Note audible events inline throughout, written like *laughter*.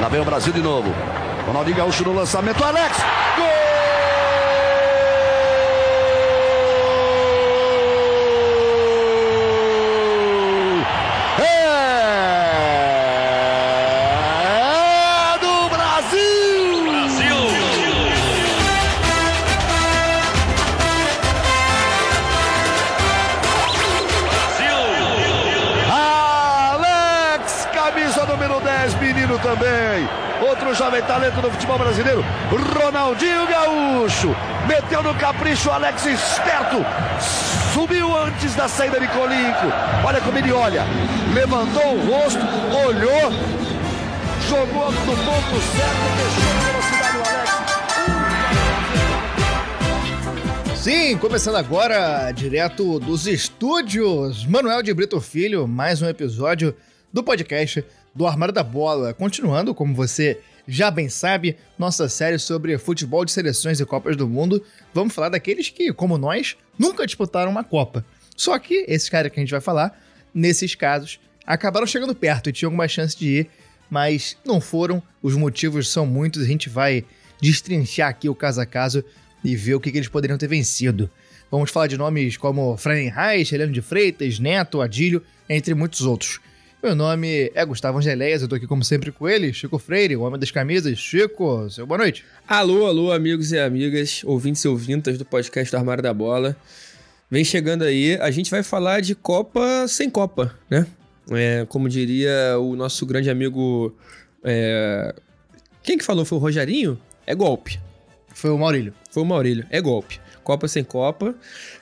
Lá vem o Brasil de novo. Ronaldinho Gaúcho no lançamento. Alex. Gol! Jovem talento do futebol brasileiro, Ronaldinho Gaúcho. Meteu no capricho, Alex esperto. Subiu antes da saída de Colinco. Olha como ele olha. Levantou o rosto, olhou, jogou no ponto certo, deixou a velocidade o Alex. Sim, começando agora, direto dos estúdios, Manuel de Brito Filho, mais um episódio do podcast do Armário da Bola. Continuando, como você já bem sabe, nossa série sobre futebol de seleções e Copas do Mundo. Vamos falar daqueles que, como nós, nunca disputaram uma Copa. Só que esses caras que a gente vai falar, nesses casos, acabaram chegando perto e tinham alguma chance de ir, mas não foram. Os motivos são muitos, a gente vai destrinchar aqui o caso a caso e ver o que, eles poderiam ter vencido. Vamos falar de nomes como Freinreich, Heleno de Freitas, Neto, Adílio, entre muitos outros. Meu nome é Gustavo Angeléias, eu tô aqui como sempre com ele, Chico Freire, o homem das camisas. Chico, seu boa noite. Alô, alô, amigos e amigas, ouvintes e ouvintas do podcast do Armário da Bola. Vem chegando aí, a gente vai falar de Copa sem Copa, né? É, como diria o nosso grande amigo. é, Quem que falou? Foi o Rogerinho? É golpe. Foi o Maurílio. Foi o Maurílio, é golpe. Copa sem Copa.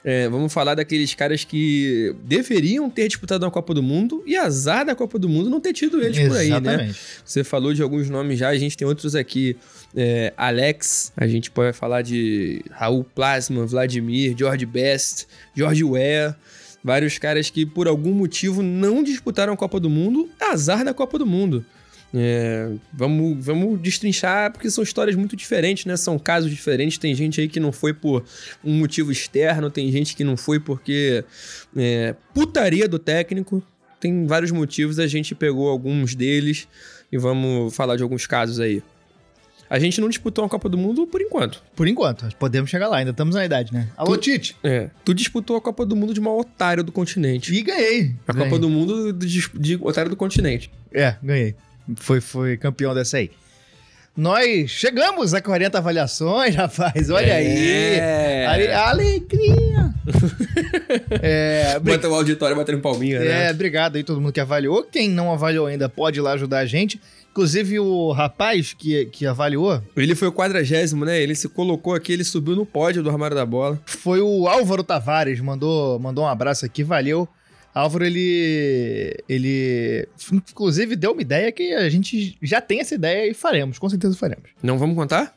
É, vamos falar daqueles caras que deveriam ter disputado uma Copa do Mundo e azar da Copa do Mundo não ter tido eles por aí, né? Exatamente. Você falou de alguns nomes já, a gente tem outros aqui. É, Alex, a gente pode falar de Raul Plasma, Vladimir, George Best, George Weah. Vários caras que por algum motivo não disputaram a Copa do Mundo, azar da Copa do Mundo. É, vamos, vamos destrinchar, porque são histórias muito diferentes, né? São casos diferentes. Tem gente aí que não foi por um motivo externo, tem gente que não foi porque é, putaria do técnico. Tem vários motivos, a gente pegou alguns deles e vamos falar de alguns casos aí. A gente não disputou uma Copa do Mundo por enquanto. Por enquanto, podemos chegar lá, ainda estamos na idade, né? Alô, Tu- Tite! É. Tu disputou a Copa do Mundo de uma otário do continente. E ganhei. A Ganhei. Copa do Mundo de, de otário do continente. É, ganhei. Foi, foi campeão dessa aí. Nós chegamos a 40 avaliações, *laughs* rapaz. Olha É. aí. Ale- Alegria! *laughs* é, Bota o auditório batendo palminha, né? é, obrigado aí todo mundo que avaliou. Quem não avaliou ainda pode ir lá ajudar a gente. Inclusive o rapaz que, que avaliou Ele foi o quadragésimo, né? Ele se colocou aqui, ele subiu no pódio do armário da bola. foi o Álvaro Tavares. Mandou, mandou um abraço aqui, valeu. Álvaro, ele. Ele. Inclusive, deu uma ideia que a gente já tem essa ideia e faremos, com certeza faremos. Não vamos contar?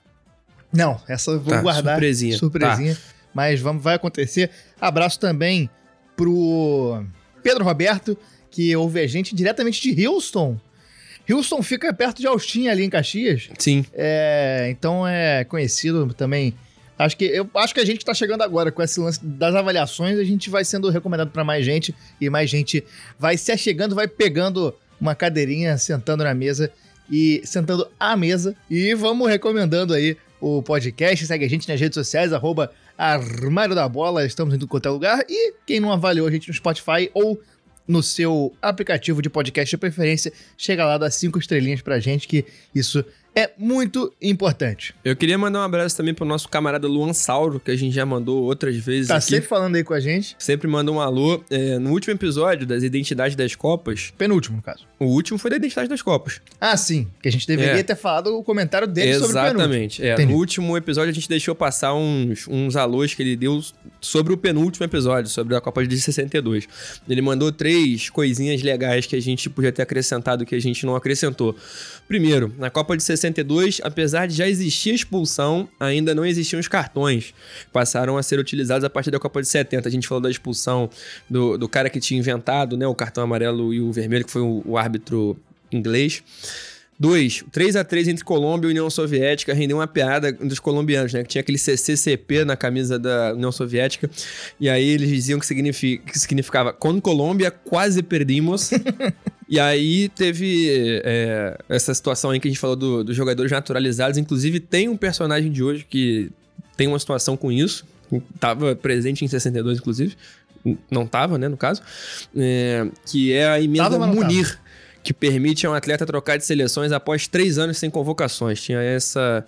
Não, essa eu vou Tá, guardar. surpresinha. Surpresinha. Mas vamos, vai acontecer. Abraço também pro Pedro Roberto, que ouve a gente diretamente de Houston. Houston fica perto de Austin, ali em Caxias. Sim. É, então é conhecido também. Acho que, eu acho que a gente tá chegando agora com esse lance das avaliações, a gente vai sendo recomendado para mais gente e mais gente vai se achegando, vai pegando uma cadeirinha, sentando na mesa e sentando à mesa e vamos recomendando aí o podcast, segue a gente nas redes sociais, arroba Armário da Bola, estamos em quanto é lugar e quem não avaliou a gente no Spotify ou no seu aplicativo de podcast de preferência, chega lá, dá cinco estrelinhas pra gente que isso é muito importante. Eu queria mandar um abraço também pro nosso camarada Luan Sauro, que a gente já mandou outras vezes Tá aqui. sempre falando aí com a gente. Sempre manda um alô. É, no último episódio das Identidades das Copas, Penúltimo, no caso. o último foi da Identidade das Copas. Ah, sim. Que a gente deveria É. ter falado o comentário dele sobre o penúltimo. Exatamente. É, no último episódio a gente deixou passar uns, uns alôs que ele deu sobre o penúltimo episódio, sobre a Copa de 62. Ele mandou três coisinhas legais que a gente podia ter acrescentado que a gente não acrescentou. Primeiro, na Copa de 62, apesar de já existir expulsão, ainda não existiam os cartões. Passaram a ser utilizados a partir da Copa de 70. A gente falou da expulsão do, do cara que tinha inventado né, o cartão amarelo e o vermelho, que foi o- o árbitro inglês. Dois, 3 a 3 entre Colômbia e União Soviética rendeu uma piada dos colombianos, né? Que tinha aquele CCCP na camisa da União Soviética. E aí eles diziam que, significa, que significava com Colômbia quase perdimos. *laughs* e aí teve é, essa situação aí que a gente falou do- dos jogadores naturalizados. Inclusive, tem um personagem de hoje que tem uma situação com isso. Tava presente em 62, inclusive. Não tava, né, no caso. É, que é a emenda. Munir, que permite a um atleta trocar de seleções após três anos sem convocações. Tinha essa,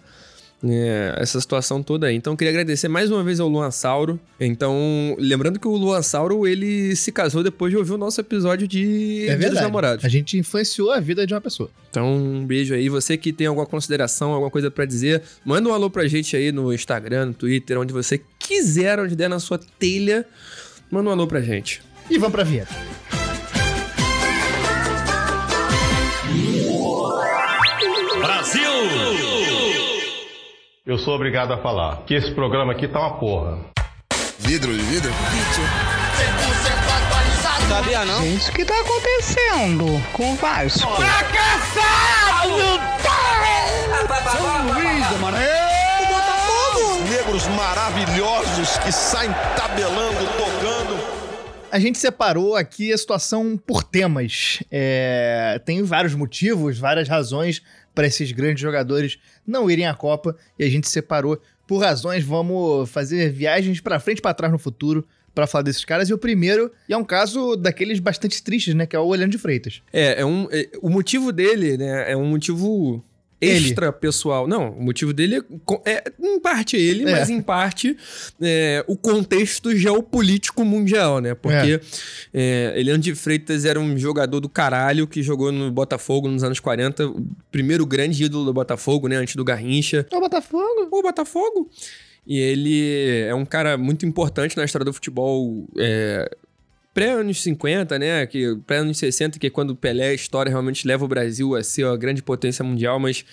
é, essa situação toda aí. Então, eu queria agradecer mais uma vez ao Luan Sauro. Então, lembrando que o Luan Sauro, ele se casou depois de ouvir o nosso episódio de É Dia. Namorados. A gente influenciou a vida de uma pessoa. Então, um beijo aí. Você que tem alguma consideração, alguma coisa pra dizer, manda um alô pra gente aí no Instagram, no Twitter, onde você quiser, onde der na sua telha. Manda um alô pra gente. E vamos pra vinheta. Eu sou obrigado a falar que esse programa aqui tá uma porra. Vidro de vidro? Gente, o que tá acontecendo com o Vasco? Negros maravilhosos que saem tabelando, tocando. A gente separou aqui a situação por temas. É, tem vários motivos, várias razões para esses grandes jogadores não irem à Copa e a gente separou por razões. Vamos fazer viagens para frente e para trás no futuro para falar desses caras. E o primeiro e é um caso daqueles bastante tristes, né? Que é o Olhando de Freitas. É, é um, é- o motivo dele, né, é um motivo Ele. extra pessoal. Não, o motivo dele é, é, em parte ele, É. mas em parte é, o contexto geopolítico mundial, né? Porque é, Eliane de Freitas era um jogador do caralho que jogou no Botafogo nos anos 40, o primeiro grande ídolo do Botafogo, né? Antes do Garrincha. É o Botafogo. O Botafogo. E ele é um cara muito importante na história do futebol é, pré-anos 50, né? Que, pré-anos 60, que é quando o Pelé, a história realmente leva o Brasil a ser a grande potência mundial, mas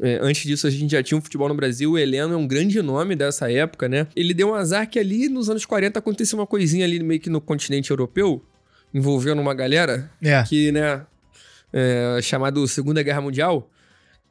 é, antes disso a gente já tinha um futebol no Brasil. O Heleno é um grande nome dessa época, né? Ele deu um azar que ali nos anos 40 aconteceu uma coisinha ali meio que no continente europeu, envolvendo uma galera É. que, né, é, chamado Segunda Guerra Mundial,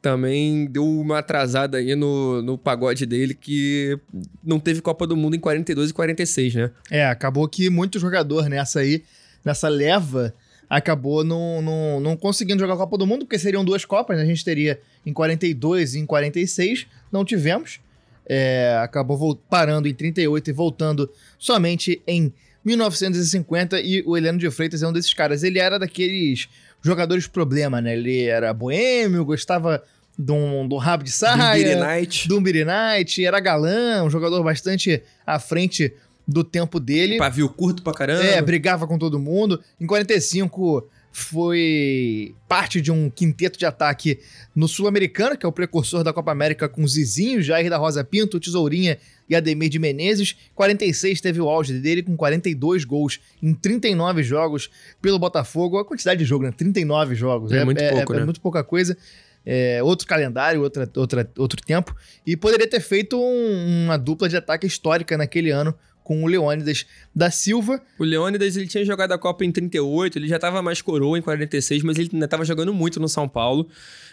também deu uma atrasada aí no, no pagode dele, que não teve Copa do Mundo em 42 e 46, né? É, acabou que muito jogador nessa aí, nessa leva, acabou não, não, não conseguindo jogar a Copa do Mundo, porque seriam duas Copas, né? A gente teria em 42 e em 46, não tivemos. É, acabou parando em 38 e voltando somente em 1950 e o Heleno de Freitas é um desses caras. Ele era daqueles jogadores problema, né? Ele era boêmio, gostava de um rabo de saia do Mbiri Knight, era galã, um jogador bastante à frente do tempo dele. Pavio curto pra caramba. É, brigava com todo mundo. Em 45 foi parte de um quinteto de ataque no Sul-Americano, que é o precursor da Copa América com Zizinho, Jair da Rosa Pinto, Tesourinha e Ademir de Menezes. 46 teve o auge dele com 42 gols em 39 jogos pelo Botafogo. A quantidade de jogo, né? 39 jogos. É muito pouco, é né? muito pouca coisa. É, outro calendário, outra, outra, outro tempo. E poderia ter feito um- uma dupla de ataque histórica naquele ano com o Leônidas da Silva. O Leônidas, ele tinha jogado a Copa em 38, ele já tava mais coroa em 46, mas ele ainda tava jogando muito no São Paulo.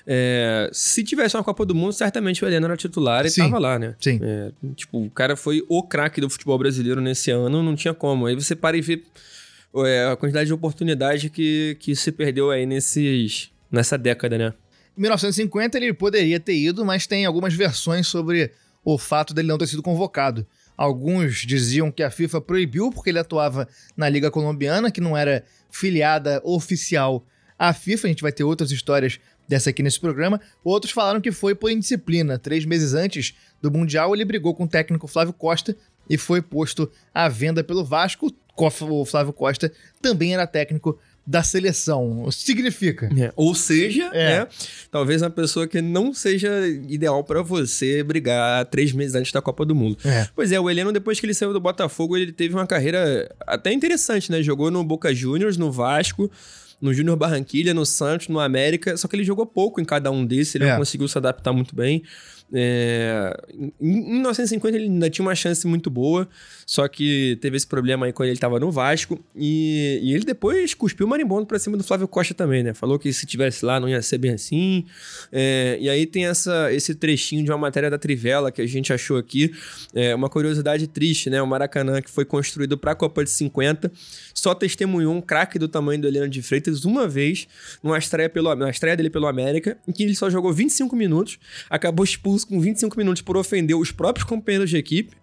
É, se tivesse uma Copa do Mundo, certamente o Heleno era titular e Sim. tava lá, né? Sim. É, tipo, o cara foi o craque do futebol brasileiro nesse ano, não tinha como. Aí você para e vê é, a quantidade de oportunidade que, que se perdeu aí nesses, nessa década, né? Em 1950 ele poderia ter ido, mas tem algumas versões sobre o fato dele não ter sido convocado. Alguns diziam que a FIFA proibiu porque ele atuava na Liga Colombiana, que não era filiada oficial à FIFA. A gente vai ter outras histórias dessa aqui nesse programa. Outros falaram que foi por indisciplina. Três meses antes do Mundial, ele brigou com o técnico Flávio Costa e foi posto à venda pelo Vasco. O Flávio Costa também era técnico da seleção. Significa. É, Ou seja, É. né, talvez uma pessoa que não seja ideal pra você brigar três meses antes da Copa do Mundo. É. Pois é, o Heleno, depois que ele saiu do Botafogo, ele teve uma carreira até interessante, né? Jogou no Boca Juniors, no Vasco, no Júnior Barranquilha, no Santos, no América, só que ele jogou pouco em cada um desses, ele É. não conseguiu se adaptar muito bem. É, em em 1950 ele ainda tinha uma chance muito boa, só que teve esse problema aí quando ele tava no Vasco. E, e ele depois cuspiu o marimbondo pra cima do Flávio Costa também, né? Falou que se tivesse lá não ia ser bem assim. É, e aí tem essa, esse trechinho de uma matéria da Trivela que a gente achou aqui. É, uma curiosidade triste, né? O Maracanã, que foi construído pra Copa de 50, só testemunhou um craque do tamanho do Heleno de Freitas uma vez numa estreia, pelo, na estreia dele pelo América, em que ele só jogou 25 minutos, acabou expulso com 25 minutos por ofender os próprios companheiros de equipe,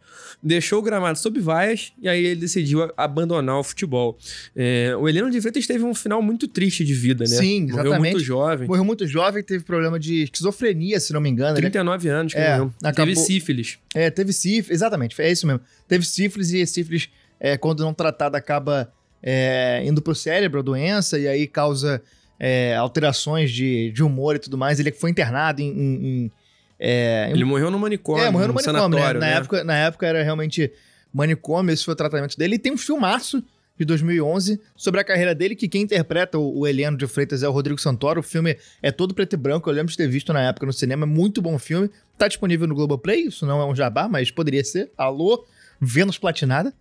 deixou o gramado sob vaias e aí ele decidiu abandonar o futebol. É, o Heleno de Freitas teve um final muito triste de vida, né? Sim, Morreu exatamente. muito jovem. Morreu muito jovem, teve problema de esquizofrenia, se não me engano. Ele 39 anos que É, morreu. acabou- Teve sífilis. É, teve sífilis, exatamente, é isso mesmo. Teve sífilis e sífilis, é, quando não tratada, acaba é, indo pro cérebro a doença e aí causa é, alterações de, de humor e tudo mais. Ele foi internado em. em- em, é, Ele morreu no manicômio. é, morreu no num manicômio, né? Na, né? Época, na época era realmente manicômio, esse foi o tratamento dele. E tem um filmaço de 2011 sobre a carreira dele, que quem interpreta o, o Heleno de Freitas é o Rodrigo Santoro. O filme é todo preto e branco, eu lembro de ter visto na época no cinema, é muito bom filme. Tá disponível no Globoplay, isso não é um jabá, mas poderia ser. Alô, Vênus Platinada.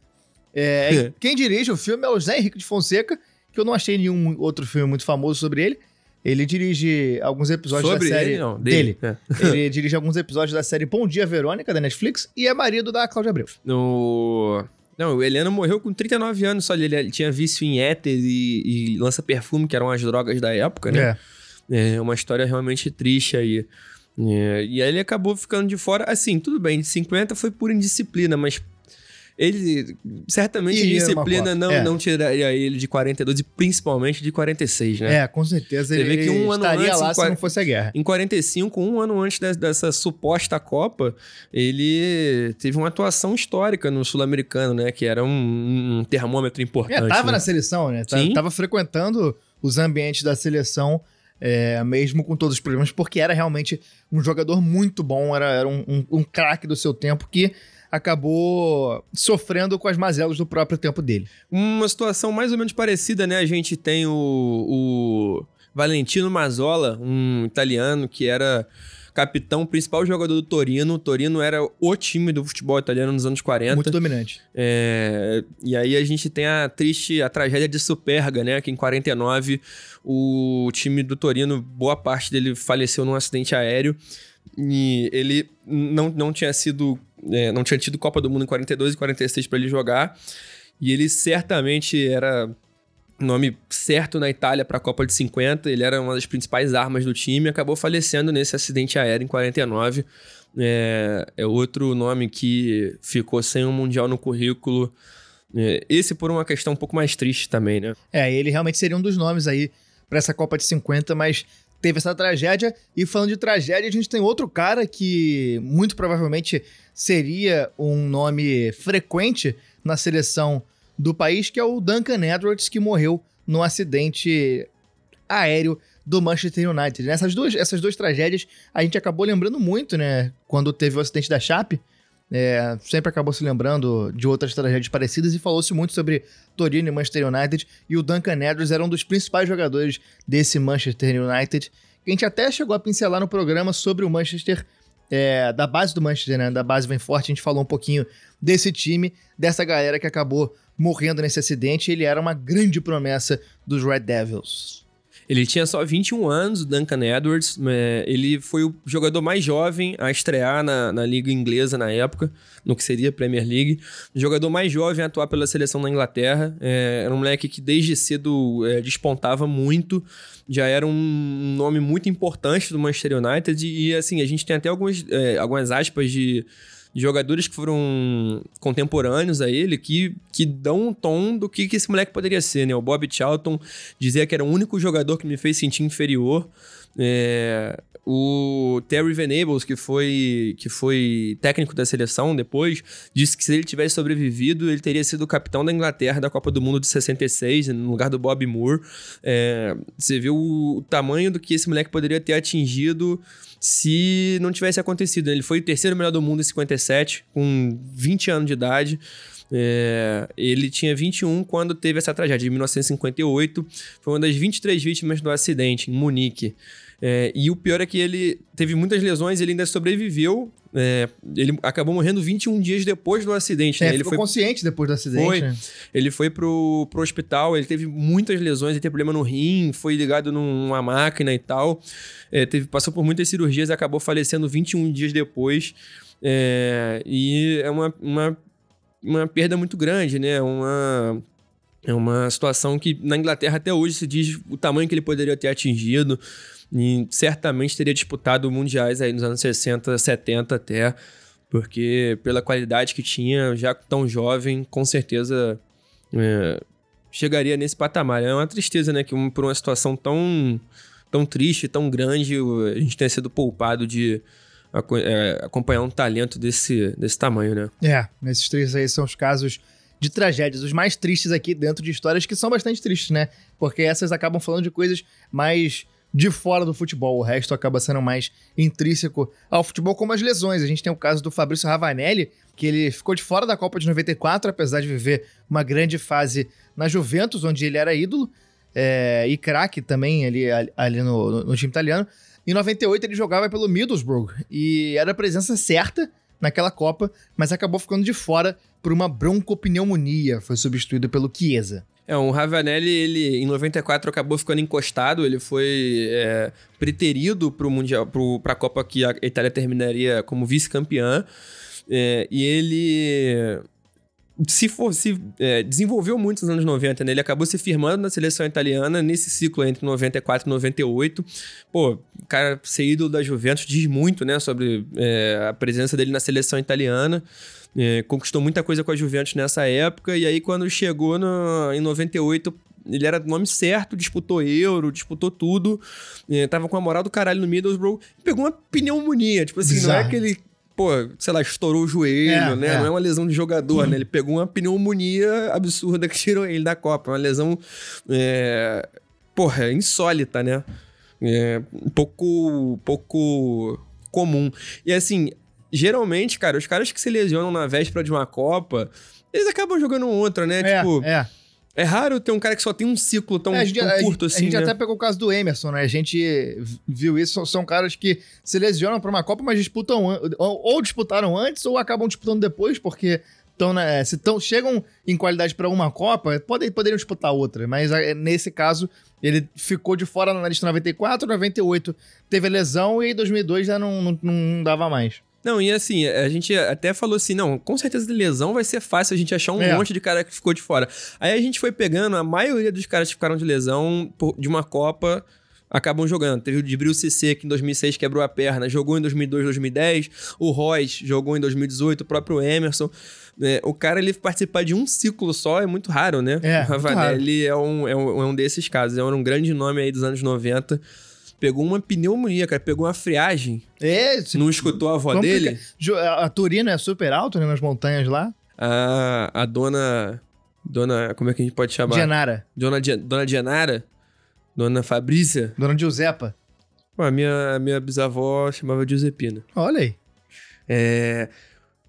É, *laughs* quem dirige o filme é o Zé Henrique de Fonseca, que eu não achei nenhum outro filme muito famoso sobre ele. Ele dirige alguns episódios Sobre da série ele, não. dele. Dele. É. *laughs* Ele dirige alguns episódios da série Bom Dia Verônica, da Netflix, e é marido da Cláudia Abreu. No... Não, o Heleno morreu com 39 anos só. Ele, ele tinha vício em éter e, e lança-perfume, que eram as drogas da época, né? É. É uma história realmente triste aí. É, e aí ele acabou ficando de fora. Assim, tudo bem, de 50 foi por indisciplina, mas ele certamente Iria numa indisciplina Copa, não, é. não tiraria ele de 42 e principalmente de 46, né? É, com certeza. Você ele vê que um ano estaria antes, lá se não fosse a guerra. Em 45, um ano antes de- dessa suposta Copa, ele teve uma atuação histórica no Sul-Americano, né? Que era um, um termômetro importante. É, tava né? na seleção, né? Tá- Sim. Tava frequentando os ambientes da seleção, é, mesmo com todos os problemas, porque era realmente um jogador muito bom, era, era um, um- um craque do seu tempo que acabou sofrendo com as mazelas do próprio tempo dele. Uma situação mais ou menos parecida, né? A gente tem o, o Valentino Mazzola, um italiano que era capitão, principal jogador do Torino. O Torino era o time do futebol italiano nos anos 40. Muito dominante. É, e aí a gente tem a triste, a tragédia de Superga, né? Que em 49 o time do Torino, boa parte dele faleceu num acidente aéreo. E ele não, não tinha sido. é, não tinha tido Copa do Mundo em 42 e 46 para ele jogar. E ele certamente era nome certo na Itália para a Copa de 50. Ele era uma das principais armas do time. Acabou falecendo nesse acidente aéreo em 49. É, é outro nome que ficou sem um Mundial no currículo. É, esse por uma questão um pouco mais triste também, né? É, ele realmente seria um dos nomes aí pra essa Copa de 50, mas teve essa tragédia. E falando de tragédia, a gente tem outro cara que muito provavelmente seria um nome frequente na seleção do país, que é o Duncan Edwards, que morreu num acidente aéreo do Manchester United. Nessas duas, essas duas tragédias a gente acabou lembrando muito, né? Quando teve o acidente da Chape, é, sempre acabou se lembrando de outras tragédias parecidas e falou-se muito sobre Torino e Manchester United. E o Duncan Edwards era um dos principais jogadores desse Manchester United. Que a gente até chegou a pincelar no programa sobre o Manchester, é, da base do Manchester, né? Da base vem forte. A gente falou um pouquinho desse time, dessa galera que acabou morrendo nesse acidente. Ele era uma grande promessa dos Red Devils. Ele tinha só 21 anos, o Duncan Edwards. é, ele foi o jogador mais jovem a estrear na, na Liga Inglesa na época, no que seria Premier League. O jogador mais jovem a atuar pela seleção da Inglaterra. É, era um moleque que desde cedo é, despontava muito. Já era um nome muito importante do Manchester United. E, assim, a gente tem até algumas, é, algumas aspas de jogadores que foram contemporâneos a ele que, que dão um tom do que, que esse moleque poderia ser, né? O Bob Charlton dizia que era o único jogador que me fez sentir inferior. É, o Terry Venables, que foi, que foi técnico da seleção depois, disse que se ele tivesse sobrevivido, ele teria sido capitão da Inglaterra da Copa do Mundo de 66, no lugar do Bob Moore. É, você viu o tamanho do que esse moleque poderia ter atingido se não tivesse acontecido. Ele foi o terceiro melhor do mundo em 57, com 20 anos de idade. É, ele tinha 21 quando teve essa tragédia, em 1958. Foi uma das 23 vítimas do acidente em Munique. É, e o pior é que ele teve muitas lesões, ele ainda sobreviveu. É, ele acabou morrendo 21 dias depois do acidente. É, né? Ele foi consciente depois do acidente. Foi. né? ele foi pro, pro hospital, ele teve muitas lesões, ele teve problema no rim, foi ligado numa máquina e tal. É, teve, passou por muitas cirurgias e acabou falecendo 21 dias depois. É, e é uma, uma, uma perda muito grande, né? Uma, é uma situação que na Inglaterra até hoje se diz o tamanho que ele poderia ter atingido. E certamente teria disputado mundiais aí nos anos 60, 70 até. Porque pela qualidade que tinha, já tão jovem, com certeza é, chegaria nesse patamar. É uma tristeza, né? Que um- por uma situação tão, tão triste, tão grande, a gente tenha sido poupado de é, acompanhar um talento desse, desse tamanho, né? É, esses três aí são os casos de tragédias, os mais tristes aqui dentro de histórias que são bastante tristes, né? Porque essas acabam falando de coisas mais de fora do futebol, o resto acaba sendo mais intrínseco ao futebol, como as lesões. A gente tem o caso do Fabrício Ravanelli, que ele ficou de fora da Copa de 94, apesar de viver uma grande fase na Juventus, onde ele era ídolo, é, e craque também ali, ali no, no- time italiano. Em 98 ele jogava pelo Middlesbrough e era a presença certa naquela Copa, mas acabou ficando de fora por uma broncopneumonia. Foi substituído pelo Chiesa. É, o Ravanelli, ele em 94 acabou ficando encostado, ele foi é, preterido para pra Copa que a Itália terminaria como vice-campeã. É, e ele se for, se é, desenvolveu muito nos anos 90, né? Ele acabou se firmando na seleção italiana nesse ciclo entre 94 e 98. Pô, cara ser ídolo da Juventus diz muito, né? Sobre é, a presença dele na seleção italiana. É, conquistou muita coisa com a Juventus nessa época. E aí, quando chegou no, em 98, ele era do nome certo, disputou Euro, disputou tudo. É, tava com a moral do caralho no Middlesbrough. Pegou uma pneumonia. Tipo assim, não é Bizarro. que ele pô, sei lá, estourou o joelho, É, né? é. Não é uma lesão de jogador, né? Ele pegou uma pneumonia absurda que tirou ele da Copa. Uma lesão, é, porra, insólita, né? É, um pouco, pouco comum. E assim, geralmente, cara, os caras que se lesionam na véspera de uma Copa, eles acabam jogando outra, né? tipo, é. é raro ter um cara que só tem um ciclo tão, É, a gente, tão a gente- curto a assim, gente né? até pegou o caso do Emerson, né? A gente viu isso, são, são caras que se lesionam pra uma Copa, mas disputam ou, ou disputaram antes ou acabam disputando depois, porque tão, né, se tão, chegam em qualidade pra uma Copa, podem, poderiam disputar outra. Mas ah, nesse caso, ele ficou de fora na lista 94, 98 teve a lesão e em 2002 já não, não, não dava mais. Não, e assim, a gente até falou assim, não, com certeza de lesão vai ser fácil a gente achar um É. monte de cara que ficou de fora. Aí a gente foi pegando, a maioria dos caras que ficaram de lesão por- de uma Copa acabam jogando. Teve o Dibril CC, que em 2006 quebrou a perna, jogou em 2002, 2010. O Royce jogou em 2018, o próprio Emerson. É, o cara, ele participar de um ciclo só é muito raro, né? É, *laughs* o Ravanelli é um, é, um, é um desses casos. É um grande nome aí dos anos 90. Pegou uma pneumonia, cara. Pegou uma friagem. É, se- Não escutou a avó complica- dele? A Turina é super alto, né? Nas montanhas lá. a, a dona. Dona. Como é que a gente pode chamar? Genara. Dona, dona Dianara? Dona Fabrícia? Dona Giuseppa. Pô, a minha, a minha bisavó chamava Giuseppina. Olha aí. É.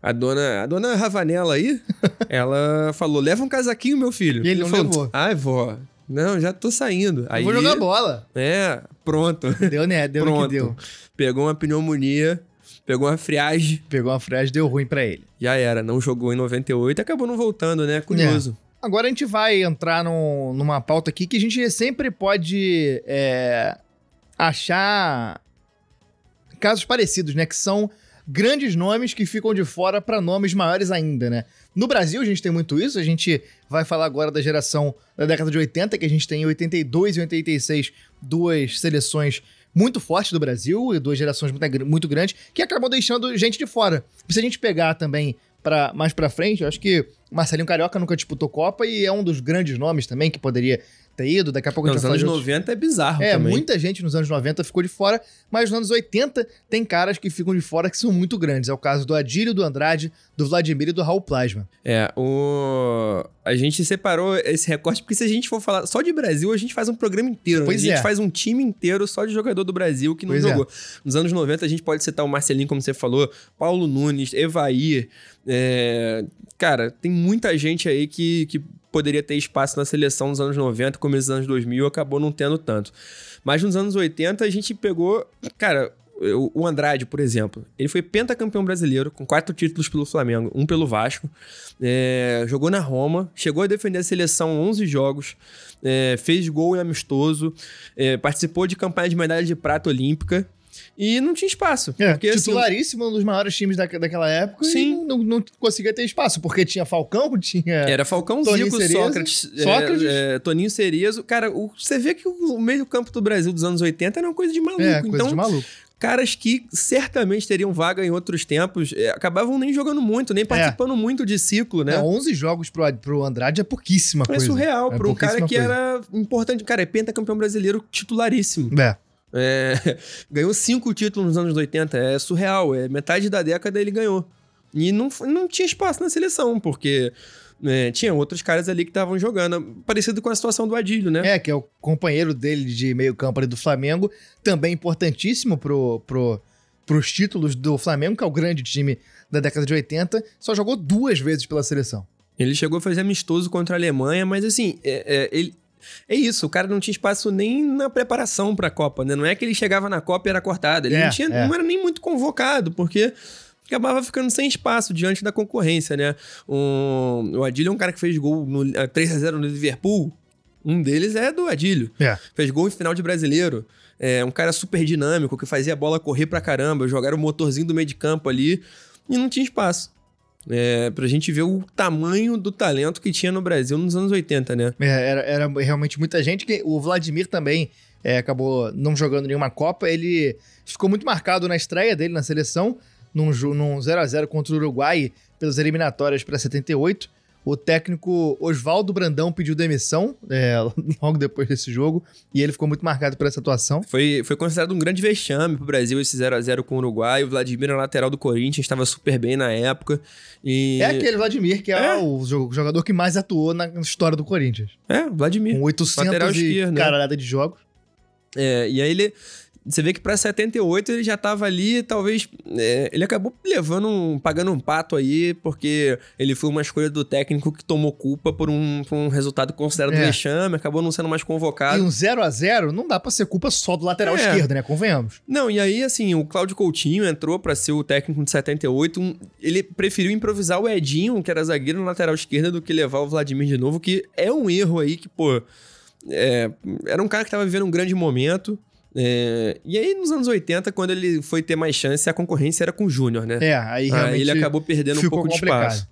A dona, a dona Ravanella aí, *laughs* ela falou: leva um casaquinho, meu filho. E ele não falou, levou. Ai, vó. Não, já tô saindo. Aí, Vou jogar bola. É, pronto. Deu, né? Deu no pronto. que deu. Pegou uma pneumonia, pegou uma friagem, Pegou uma frase, deu ruim pra ele. já era. Não jogou em 98 e acabou não voltando, né? Curioso. Agora a gente vai entrar num- numa pauta aqui que a gente sempre pode é, achar casos parecidos, né? Que são grandes nomes que ficam de fora para nomes maiores ainda, né? No Brasil a gente tem muito isso, a gente vai falar agora da geração da década de 80, que a gente tem em 82 e 86 duas seleções muito fortes do Brasil e duas gerações muito, muito grandes que acabam deixando gente de fora. Se a gente pegar também para mais pra frente, eu acho que Marcelinho Carioca nunca disputou Copa e é um dos grandes nomes também que poderia ter ido, daqui a pouco a Nos gente vai anos falar de outros- 90 é bizarro É, também. muita gente nos anos 90 ficou de fora, mas nos anos 80 tem caras que ficam de fora que são muito grandes. É o caso do Adílio, do Andrade, do Vladimir e do Raul Plasma. É, o... a gente separou esse recorte porque se a gente for falar só de Brasil, a gente faz um programa inteiro. né? Pois a gente é. faz um time inteiro só de jogador do Brasil que não Pois é. jogou. Nos anos 90, a gente pode citar o Marcelinho, como você falou, Paulo Nunes, Evair. é, Cara, tem muita gente aí que, que poderia ter espaço na seleção nos anos 90, começo dos anos 2000, acabou não tendo tanto. Mas nos anos 80, a gente pegou. Cara, o Andrade, por exemplo, ele foi pentacampeão brasileiro, com quatro títulos pelo Flamengo, um pelo Vasco. É, jogou na Roma, chegou a defender a seleção 11 jogos, é, fez gol em amistoso, é, participou de campanha de medalha de prata olímpica e não tinha espaço. É, porque, assim, titularíssimo, um dos maiores times da, daquela época Sim. não, não conseguia ter espaço, porque tinha Falcão, tinha... Era Falcão, Toninho Zico, Cerezo, Sócrates, é, Sócrates. é, Toninho Cerezo. Cara, o- você vê que o meio campo do Brasil dos anos 80 era uma coisa de maluco. É, coisa então, de maluco. caras que certamente teriam vaga em outros tempos, é, acabavam nem jogando muito, nem participando muito de ciclo, né? É, 11 jogos pro, pro Andrade é pouquíssima É coisa. surreal É para um cara que coisa. era importante. Cara, é pentacampeão brasileiro titularíssimo. É. É, *laughs* ganhou cinco títulos nos anos 80. É surreal. É metade da década ele ganhou. E não, não tinha espaço na seleção, porque é, tinha outros caras ali que estavam jogando. Parecido com a situação do Adílio, né? É, que é o companheiro dele de meio campo ali do Flamengo, também importantíssimo pro, pro, pros títulos do Flamengo, que é o grande time da década de 80, só jogou duas vezes pela seleção. Ele chegou a fazer amistoso contra a Alemanha, mas assim, é, é, ele. É isso, o cara não tinha espaço nem na preparação pra Copa, né? Não é que ele chegava na Copa e era cortado. Ele É, não, tinha, é. não era nem muito convocado, porque acabava ficando sem espaço diante da concorrência, né? O, o Adílio é um cara que fez gol no, eh, 3x0 no Liverpool. Um deles é do Adílio. É. Fez gol em final de brasileiro. É um cara super dinâmico, que fazia a bola correr pra caramba, jogar o motorzinho do meio de campo ali e não tinha espaço. É, pra gente ver o tamanho do talento que tinha no Brasil nos anos 80, né? É, era, era realmente muita gente. Que o Vladimir também é, acabou não jogando nenhuma Copa. Ele ficou muito marcado na estreia dele na seleção, num, num 0x0 contra o Uruguai, pelas eliminatórias para 78. O técnico Oswaldo Brandão pediu demissão é, *laughs* logo depois desse jogo e ele ficou muito marcado por essa atuação. Foi, foi considerado um grande vexame pro Brasil esse 0 a 0 com o Uruguai. O Vladimir, na lateral do Corinthians, estava super bem na época. E... É aquele Vladimir que é, É. o jo- jogador que mais atuou na história do Corinthians. É, Vladimir. Com 800 Lateral e esquerdo, né? caralhada de jogos. É, e aí ele. Você vê que pra 78 ele já tava ali, talvez. é, ele acabou levando um. pagando um pato aí, porque ele foi uma escolha do técnico que tomou culpa por um, por um resultado considerado É. vexame, acabou não sendo mais E convocado. um 0 a 0 não dá pra ser culpa só do lateral É. esquerdo, né? Convenhamos. Não, e aí, assim, o Cláudio Coutinho entrou pra ser o técnico de 78. um- ele preferiu improvisar o Edinho, que era zagueiro na lateral esquerda, do que levar o Vladimir de novo, que é um erro aí que, pô. é, era um cara que tava vivendo um grande momento. É, e aí, nos anos 80, quando ele foi ter mais chance, a concorrência era com o Júnior, né? É, aí realmente aí ele acabou perdendo um pouco de complicado. espaço.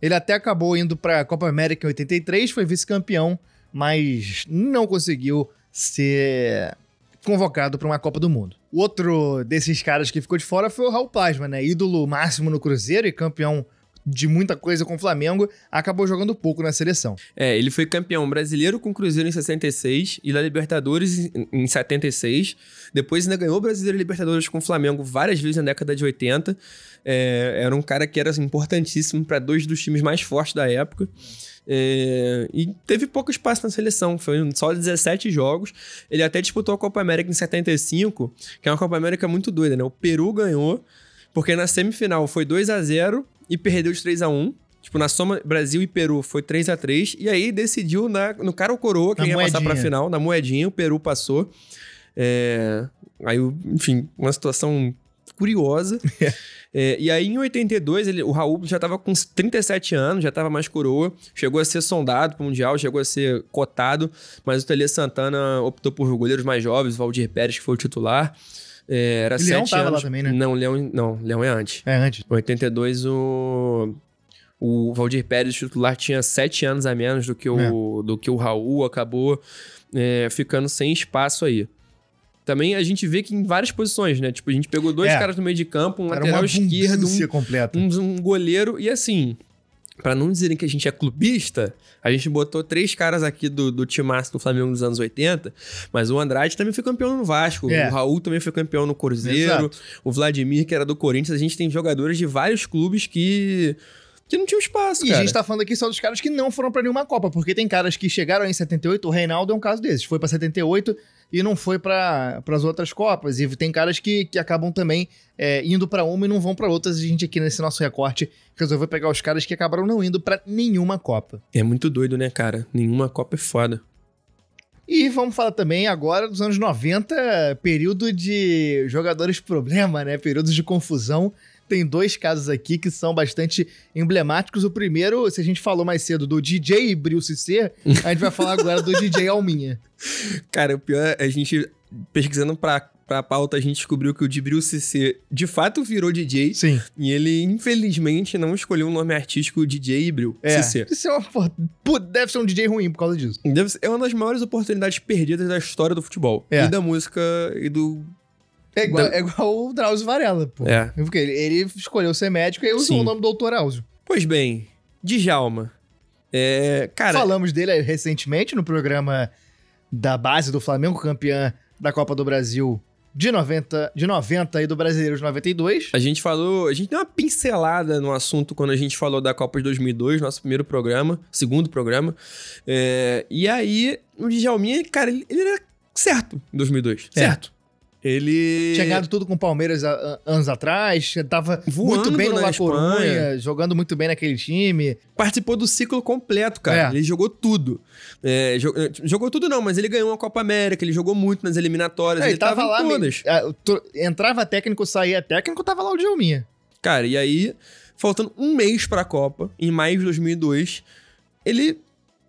Ele até acabou indo pra Copa América em 83, foi vice-campeão, mas não conseguiu ser convocado para uma Copa do Mundo. O outro desses caras que ficou de fora foi o Raul Plasma, né? Ídolo máximo no Cruzeiro e campeão de muita coisa com o Flamengo, acabou jogando pouco na seleção. É, ele foi campeão brasileiro com o Cruzeiro em 66 e da Libertadores em- em 76. Depois ainda ganhou o Brasileiro e Libertadores com o Flamengo várias vezes na década de 80. É, era um cara que era importantíssimo para dois dos times mais fortes da época. É, e teve pouco espaço na seleção, foi só 17 jogos. Ele até disputou a Copa América em 75, que é uma Copa América muito doida, né? O Peru ganhou, porque na semifinal foi 2 a 0 e perdeu de 3 a 1 Tipo, na soma Brasil e Peru foi 3 a 3 E aí decidiu na, no cara ou coroa quem Na ia passar pra moedinha. final. Na moedinha, o Peru passou. É, aí, o- enfim, uma situação curiosa. *laughs* É, e aí, em 82, ele, o Raul já tava com 37 anos, já tava mais coroa. Chegou a ser sondado pro Mundial, chegou a ser cotado. Mas o Tele Santana optou por goleiros mais jovens, o Valdir Pérez, que foi o titular. É, era Leão sete tava lá anos. também, né? Não, Leão, não, Leão é antes. É, antes. Em 82, o, o Valdir Pérez, titular, tinha sete anos a menos do que o, do que o Raul, acabou é, ficando sem espaço aí. Também a gente vê que em várias posições, né? Tipo, a gente pegou dois É. caras no meio de campo, um Era lateral esquerdo, um, completa. um, um goleiro, e assim, Pra não dizerem que a gente é clubista, a gente botou três caras aqui do, do timaço do Flamengo nos anos 80, mas o Andrade também foi campeão no Vasco, É. o Raul também foi campeão no Cruzeiro, Exato. o Vladimir, que era do Corinthians. A gente tem jogadores de vários clubes que, que não tinham espaço, E cara. a gente tá falando aqui só dos caras que não foram pra nenhuma Copa, porque tem caras que chegaram em 78, o Reinaldo é um caso desses, foi pra 78 e não foi para as outras Copas, e tem caras que, que acabam também é, indo pra uma e não vão pra outras, a gente aqui nesse nosso recorte resolveu pegar os caras que acabaram não indo pra nenhuma Copa. É muito doido, né, cara? Nenhuma Copa é foda. E vamos falar também agora dos anos 90, período de jogadores problema, né? Períodos de confusão. Tem dois casos aqui que são bastante emblemáticos. O primeiro, se a gente falou mais cedo do DJ Bril C, a gente vai falar agora do DJ Alminha. *laughs* Cara, o pior é a gente pesquisando pra, pra pauta, a gente descobriu que o Dibril CC de fato virou DJ. Sim. E ele, infelizmente, não escolheu o nome artístico DJ Ibril É. CC. Isso é uma, deve ser um DJ ruim por causa disso. Ser- é uma das maiores oportunidades perdidas da história do futebol. É. E da música e do. É igual, Da- é igual o Drauzio Varela, pô. É. Porque ele, ele escolheu ser médico e usou Sim. o nome Doutor Áuzio. Pois bem, Djalma. É. Cara. Falamos dele recentemente no programa da base do Flamengo, campeã da Copa do Brasil de 90, de 90 e do Brasileiro de 92. A gente falou, a gente deu uma pincelada no assunto quando a gente falou da Copa de 2002, nosso primeiro programa, segundo programa. É, e aí, o Djalminha, cara, ele, ele era certo em 2002, É. certo. Ele... Tinha ganhado tudo com o Palmeiras há- há- anos atrás, tava Voando muito bem no na La Coruña, jogando muito bem naquele time. participou do ciclo completo, cara. É. Ele jogou tudo. É, jo- eh, jogou tudo não, mas ele ganhou uma Copa América, ele jogou muito nas eliminatórias, É, ele, tava, lá, em todas. tro- entrava técnico, saía técnico, tava lá o Djalminha. Cara, e aí, faltando um mês pra Copa, em maio de 2002, ele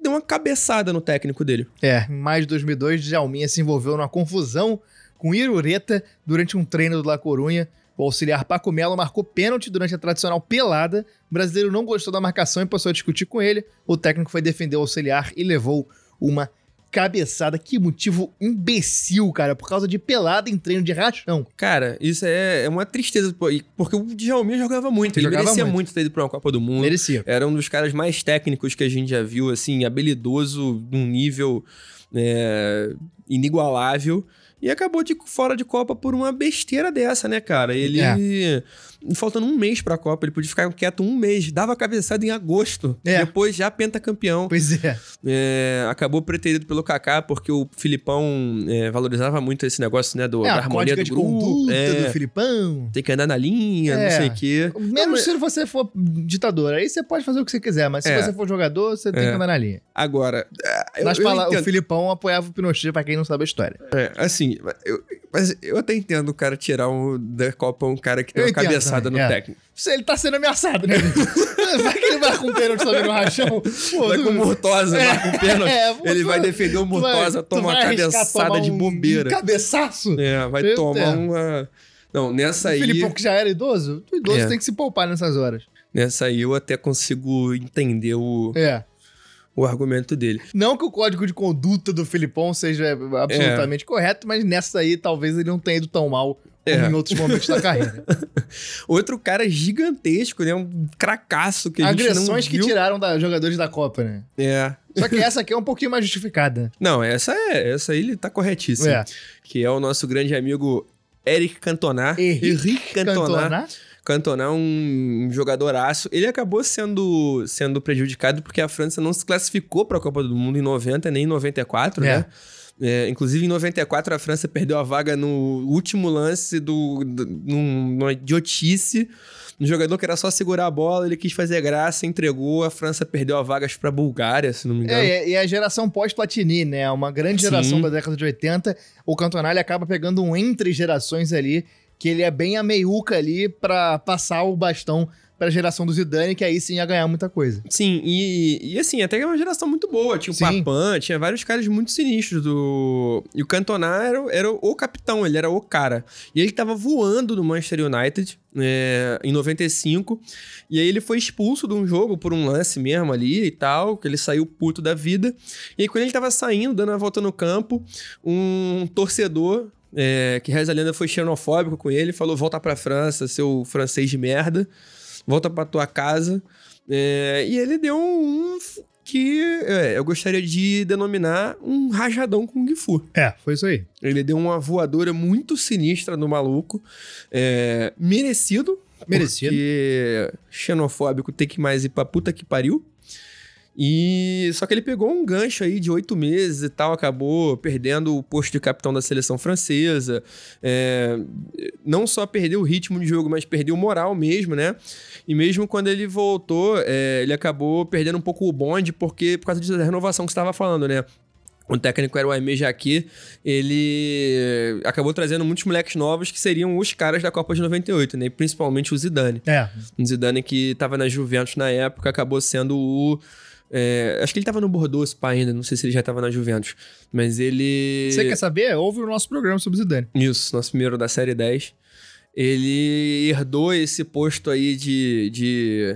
deu uma cabeçada no técnico dele. É, em maio de 2002, Djalminha se envolveu numa confusão com Irureta durante um treino do La Corunha. O auxiliar Paco Melo marcou pênalti durante a tradicional pelada. O brasileiro não gostou da marcação e passou a discutir com ele. O técnico foi defender o auxiliar e levou uma cabeçada. Que motivo imbecil, cara, por causa de pelada em treino de rachão. Cara, isso é, é uma tristeza, porque o Djalminha jogava muito, ele Jogava merecia muito. muito. ter ido pra uma Copa do Mundo. Merecia. Era um dos caras mais técnicos que a gente já viu, assim, habilidoso, num nível é, inigualável. E acabou de fora de Copa por uma besteira dessa, né, cara? Ele. É. Faltando um mês pra Copa, ele podia ficar quieto um mês, dava cabeçada em agosto. É. Depois já pentacampeão. Pois é. É, acabou preterido pelo Kaká, porque o Filipão é, valorizava muito esse negócio, né? Do, É, da harmonia do de grupo. é, do Filipão. Tem que andar na linha, não É. sei o quê. Menos se você for ditador. Aí você pode fazer o que você quiser, mas se É. você for jogador, você tem É. que andar na linha. Agora, eu, Mas eu fala, o entendo. Filipão apoiava o Pinochet, pra quem não sabe a história. É, assim, eu, mas eu até entendo o cara tirar um, da Copa um cara que tem Eu uma entendo cabeçada também, no é. técnico. Ele tá sendo ameaçado, né? *laughs* vai que ele vai com o pênalti também no rachão. Pô, Vai com o Murtosa, É, vai com o pênalti. *laughs* é, ele vai defender o tu vai- toma uma cabeçada de um bobeira. Cabeçaço? É, vai Meu tomar Deus. uma. Não, nessa O aí. Filipão que já era idoso? O idoso É. tem que se poupar nessas horas. Nessa aí eu até consigo entender o, É. o argumento dele. Não que o código de conduta do Filipão seja absolutamente correto, mas nessa aí talvez ele não tenha ido tão mal É. em outros momentos da carreira. *laughs* Outro cara gigantesco, né? Um cracaço que a gente Agressões que tiraram da jogadores da Copa, né? É. Só que essa aqui é um pouquinho mais justificada. *laughs* Não, essa é. Essa aí ele tá corretíssimo. É. Que é o nosso grande amigo Eric Cantona. Henrique Cantona. Cantona é um, um jogadoraço. Ele acabou sendo, sendo prejudicado porque a França não se classificou para a Copa do Mundo em 90 nem em 94, É. né? É, inclusive, em 94, a França perdeu a vaga no último lance do, do, num- numa idiotice. Um jogador que era só segurar a bola, ele quis fazer graça, entregou. A França perdeu a vaga para a Bulgária, se não me engano. É, e a geração pós-Platini, né? Uma grande Sim. geração da década de 80. O Cantona ele acaba pegando um entre gerações ali, que ele é bem a meiuca ali pra passar o bastão pra geração do Zidane, que aí sim ia ganhar muita coisa. Sim, e, e assim, até que é uma geração muito boa. Tinha o Sim. Papan, tinha vários caras muito sinistros. Do... E o Cantona era, era o capitão, ele era o cara. E ele tava voando no Manchester United é, em 95. E aí ele foi expulso de um jogo por um lance mesmo ali e tal, que ele saiu puto da vida. E aí quando ele tava saindo, dando a volta no campo, um torcedor. é, que reza a lenda foi xenofóbico com ele, falou: volta pra França, seu francês de merda, volta pra tua casa. É, e ele deu um que é, eu gostaria de denominar um rajadão com o Gifu. É, foi isso aí. Ele deu uma voadora muito sinistra no maluco. É, merecido. Merecido. Porque xenofóbico tem que mais ir pra puta que pariu. E só que ele pegou um gancho aí de oito meses e tal, acabou perdendo o posto de capitão da seleção francesa. É, não só perdeu o ritmo de jogo, mas perdeu o moral mesmo, né? E mesmo quando ele voltou, é, ele acabou perdendo um pouco o bonde, porque por causa da renovação que você estava falando, né? O técnico era o Aimé Jacquet, ele acabou trazendo muitos moleques novos que seriam os caras da Copa de 98, né? E principalmente o Zidane. É. O Zidane que estava na Juventus na época, acabou sendo o... é, acho que ele estava no Bordeaux, pá, ainda. Não sei se ele já estava na Juventus. Mas ele... Você quer saber? Ouve o nosso programa sobre Zidane. Isso, nosso primeiro da Série 10. Ele herdou esse posto aí de, de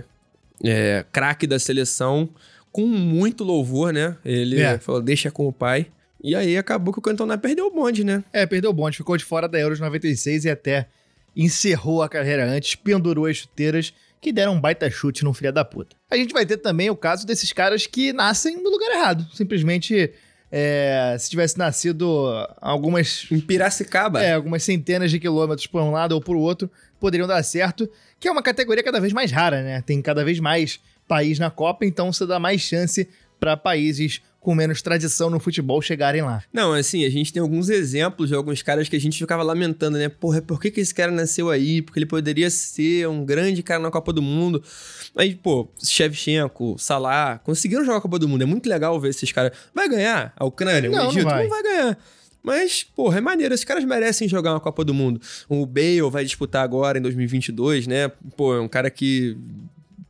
é, craque da seleção com muito louvor, né? Ele É. falou, deixa com o pai. E aí acabou que o Cantona perdeu o bonde, né? É, perdeu o bonde, ficou de fora da Euro de 96 e até encerrou a carreira antes, pendurou as chuteiras que deram um baita chute no filho da puta. A gente vai ter também o caso desses caras que nascem no lugar errado. Simplesmente, é, se tivesse nascido algumas Em Piracicaba. É, algumas centenas de quilômetros por um lado ou por outro poderiam dar certo, que é uma categoria cada vez mais rara, né? Tem cada vez mais país na Copa, então você dá mais chance para países com menos tradição no futebol chegarem lá. Não, assim, a gente tem alguns exemplos de alguns caras que a gente ficava lamentando, né? Porra, por que, que esse cara nasceu aí? Porque ele poderia ser um grande cara na Copa do Mundo. Aí, pô, Shevchenko, Salah, conseguiram jogar a Copa do Mundo. É muito legal ver esses caras. Vai ganhar a Ucrânia, Não, o não Egito? vai. Não vai ganhar. Mas, porra, é maneiro. Esses caras merecem jogar uma Copa do Mundo. O Bale vai disputar agora em 2022, né? Pô, é um cara que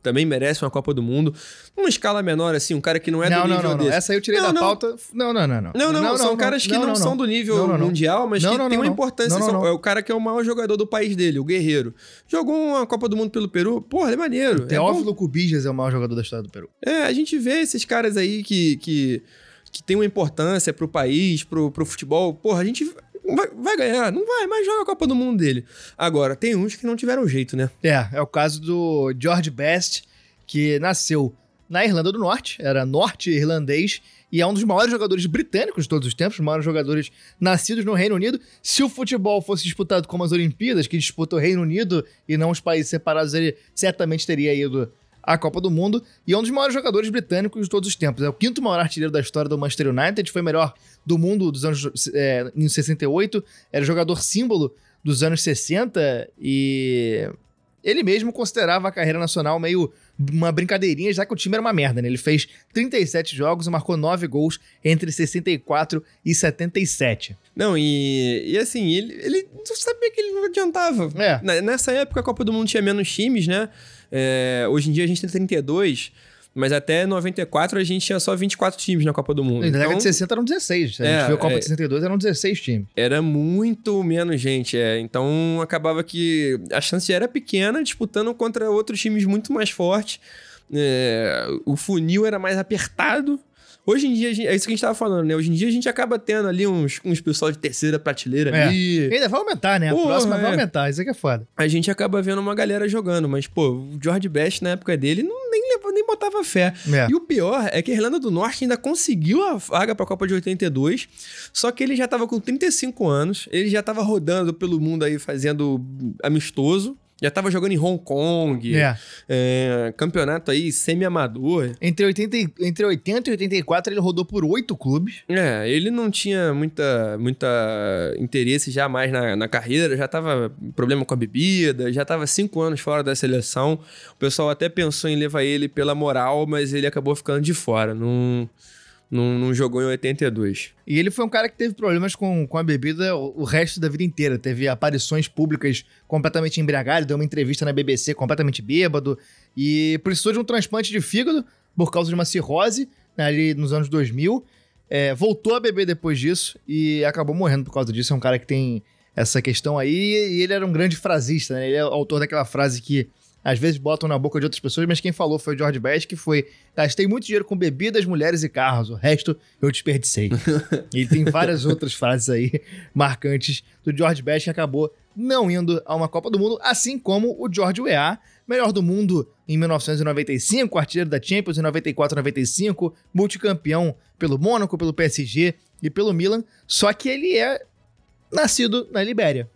também merece uma Copa do Mundo. Numa escala menor, assim, um cara que não é não, do não, nível não, não. desse. Essa aí eu tirei Não, da não. pauta. Não, não, não, não. Não, não, são caras que não, são do nível Não, não, não. mundial, mas Não, que não, tem não, uma não. importância. Não, não, São- não. É o cara que é o maior jogador do país dele, o Guerreiro. Jogou uma Copa do Mundo pelo Peru. Porra, ele é maneiro. É, bom. Teófilo Cubijas é o maior jogador da história do Peru. É, a gente vê esses caras aí que, que, que tem uma importância pro país, pro, pro futebol. Porra, a gente vai, vai ganhar. Não vai, mas joga a Copa do Mundo dele. Agora, tem uns que não tiveram jeito, né? É, é o caso do George Best, que nasceu na Irlanda do Norte, era norte-irlandês, e é um dos maiores jogadores britânicos de todos os tempos, os maiores jogadores nascidos no Reino Unido. Se o futebol fosse disputado como as Olimpíadas, que disputa o Reino Unido e não os países separados, ele certamente teria ido à Copa do Mundo. E é um dos maiores jogadores britânicos de todos os tempos. É o quinto maior artilheiro da história do Manchester United, foi melhor do mundo dos anos é, em 68, era jogador símbolo dos anos 60 e ele mesmo considerava a carreira nacional meio uma brincadeirinha, já que o time era uma merda, né? Ele fez 37 jogos e marcou 9 gols entre 64 e 77. Não, e, e assim, ele, ele não sabia que ele não adiantava. É. Na- Nessa época a Copa do Mundo tinha menos times, né? É, hoje em dia a gente tem 32, mas até 94 a gente tinha só 24 times na Copa do Mundo. Na década Então, de 60 eram 16. A É, gente viu a Copa é. de 62, eram 16 times. era muito menos gente, é. Então acabava que a chance era pequena, disputando contra outros times muito mais fortes. É, o funil era mais apertado. Hoje em dia, gente- é isso que a gente tava falando, né? Hoje em dia a gente acaba tendo ali uns, uns pessoal de terceira prateleira É. ali. E ainda vai aumentar, né? A Porra, próxima vai é. aumentar, isso aqui é foda. a gente acaba vendo uma galera jogando, mas, pô, o George Best na época dele não, nem, levou- nem botava fé. É. E o pior é que a Irlanda do Norte ainda conseguiu a vaga pra Copa de 82, só que ele já tava com 35 anos, ele já tava rodando pelo mundo aí fazendo amistoso, já tava jogando em Hong Kong, É. é, campeonato aí semi-amador. Entre 80, e- entre 80 e 84, ele rodou por oito clubes. É, ele não tinha muita, muita interesse já mais na, na carreira, já tava problema com a bebida, já tava cinco anos fora da seleção. O pessoal até pensou em levar ele pela moral, mas ele acabou ficando de fora. Não, não, não jogou em 82. E ele foi um cara que teve problemas com, com a bebida o, o resto da vida inteira. Teve aparições públicas completamente embriagado, deu uma entrevista na BBC completamente bêbado e precisou de um transplante de fígado por causa de uma cirrose né, ali nos anos 2000. É, voltou a beber depois disso e acabou morrendo por causa disso. É um cara que tem essa questão aí e ele era um grande frasista, né? Ele é autor daquela frase que às vezes botam na boca de outras pessoas, mas quem falou foi o George Best, que foi gastei muito dinheiro com bebidas, mulheres e carros, o resto eu desperdicei. *laughs* e tem várias outras frases aí marcantes do George Best que acabou não indo a uma Copa do Mundo, assim como o George Weah, melhor do mundo em 1995, artilheiro da Champions em 94 95, multicampeão pelo Mônaco, pelo PSG e pelo Milan, só que ele é nascido na Libéria.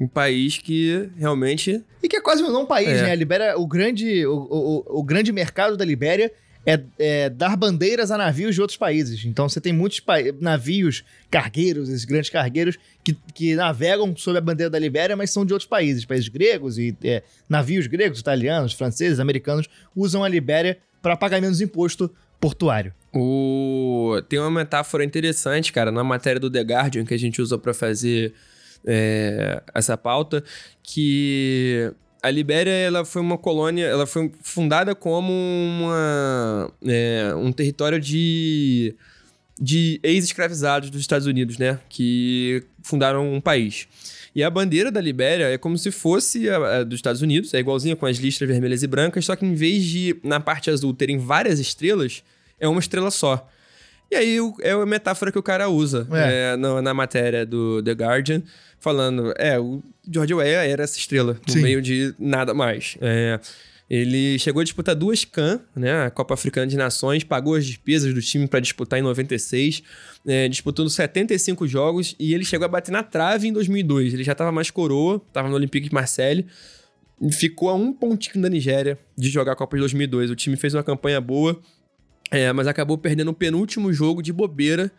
Um país que realmente. E que é quase não um país, É. né? A Libéria, o grande, o, o, o grande mercado da Libéria é, é dar bandeiras a navios de outros países. Então você tem muitos navios cargueiros, esses grandes cargueiros, que, que navegam sob a bandeira da Libéria, mas são de outros países, países gregos e é, navios gregos, italianos, franceses, americanos, usam a Libéria para pagar menos imposto portuário. O... Tem uma metáfora interessante, cara, na matéria do The Guardian que a gente usou pra fazer é, essa pauta, que a Libéria ela foi uma colônia, ela foi fundada como uma, é, um território de, de ex-escravizados dos Estados Unidos, né? Que fundaram um país. E a bandeira da Libéria é como se fosse a, a dos Estados Unidos, é igualzinha com as listras vermelhas e brancas, só que em vez de, na parte azul, terem várias estrelas, é uma estrela só. E aí é a metáfora que o cara usa É. é, no- na matéria do The Guardian, falando, é, o George Weah era essa estrela, no Sim. meio de nada mais. É, ele chegou a disputar duas CAN, né, a Copa Africana de Nações, pagou as despesas do time para disputar em 96, é, disputando 75 jogos e ele chegou a bater na trave em 2002. Ele já estava mais coroa, estava no Olympique de Marseille, ficou a um pontinho da Nigéria de jogar a Copa de 2002. O time fez uma campanha boa, é, mas acabou perdendo o penúltimo jogo de bobeira.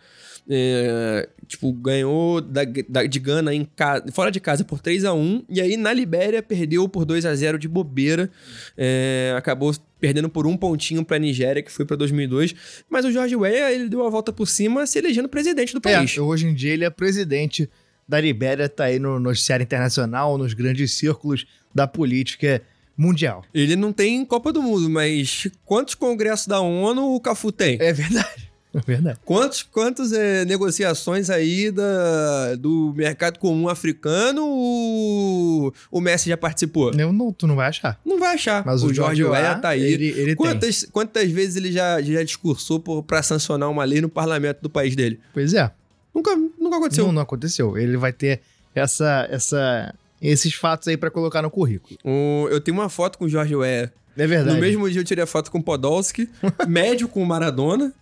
É, tipo, ganhou da, da- de Gana em ca- fora de casa por 3 a 1 E aí na Libéria perdeu por 2 a 0 de bobeira. É, acabou perdendo por um pontinho pra Nigéria, que foi pra 2002. Mas o George Weah, ele deu a volta por cima, se elegendo presidente do país. É, hoje em dia ele é presidente da Libéria, tá aí no noticiário internacional, nos grandes círculos da política mundial. Ele não tem Copa do Mundo, mas quantos congressos da ONU o Cafu tem? É verdade. *laughs* É verdade. Quantos, quantas é, negociações aí da, do mercado comum africano o, o Messi já participou? Eu não, tu não vai achar. Não vai achar. Mas o, o George Weah tá aí. Ele, ele tem. quantas, quantas vezes ele já, já discursou por, pra sancionar uma lei no parlamento do país dele? Pois é. Nunca, nunca aconteceu. Não, não aconteceu. Ele vai ter essa, essa, esses fatos aí pra colocar no currículo. O- eu tenho uma foto com o George Weah. É verdade. No mesmo dia eu tirei a foto com o Podolski, *laughs* médio com o Maradona.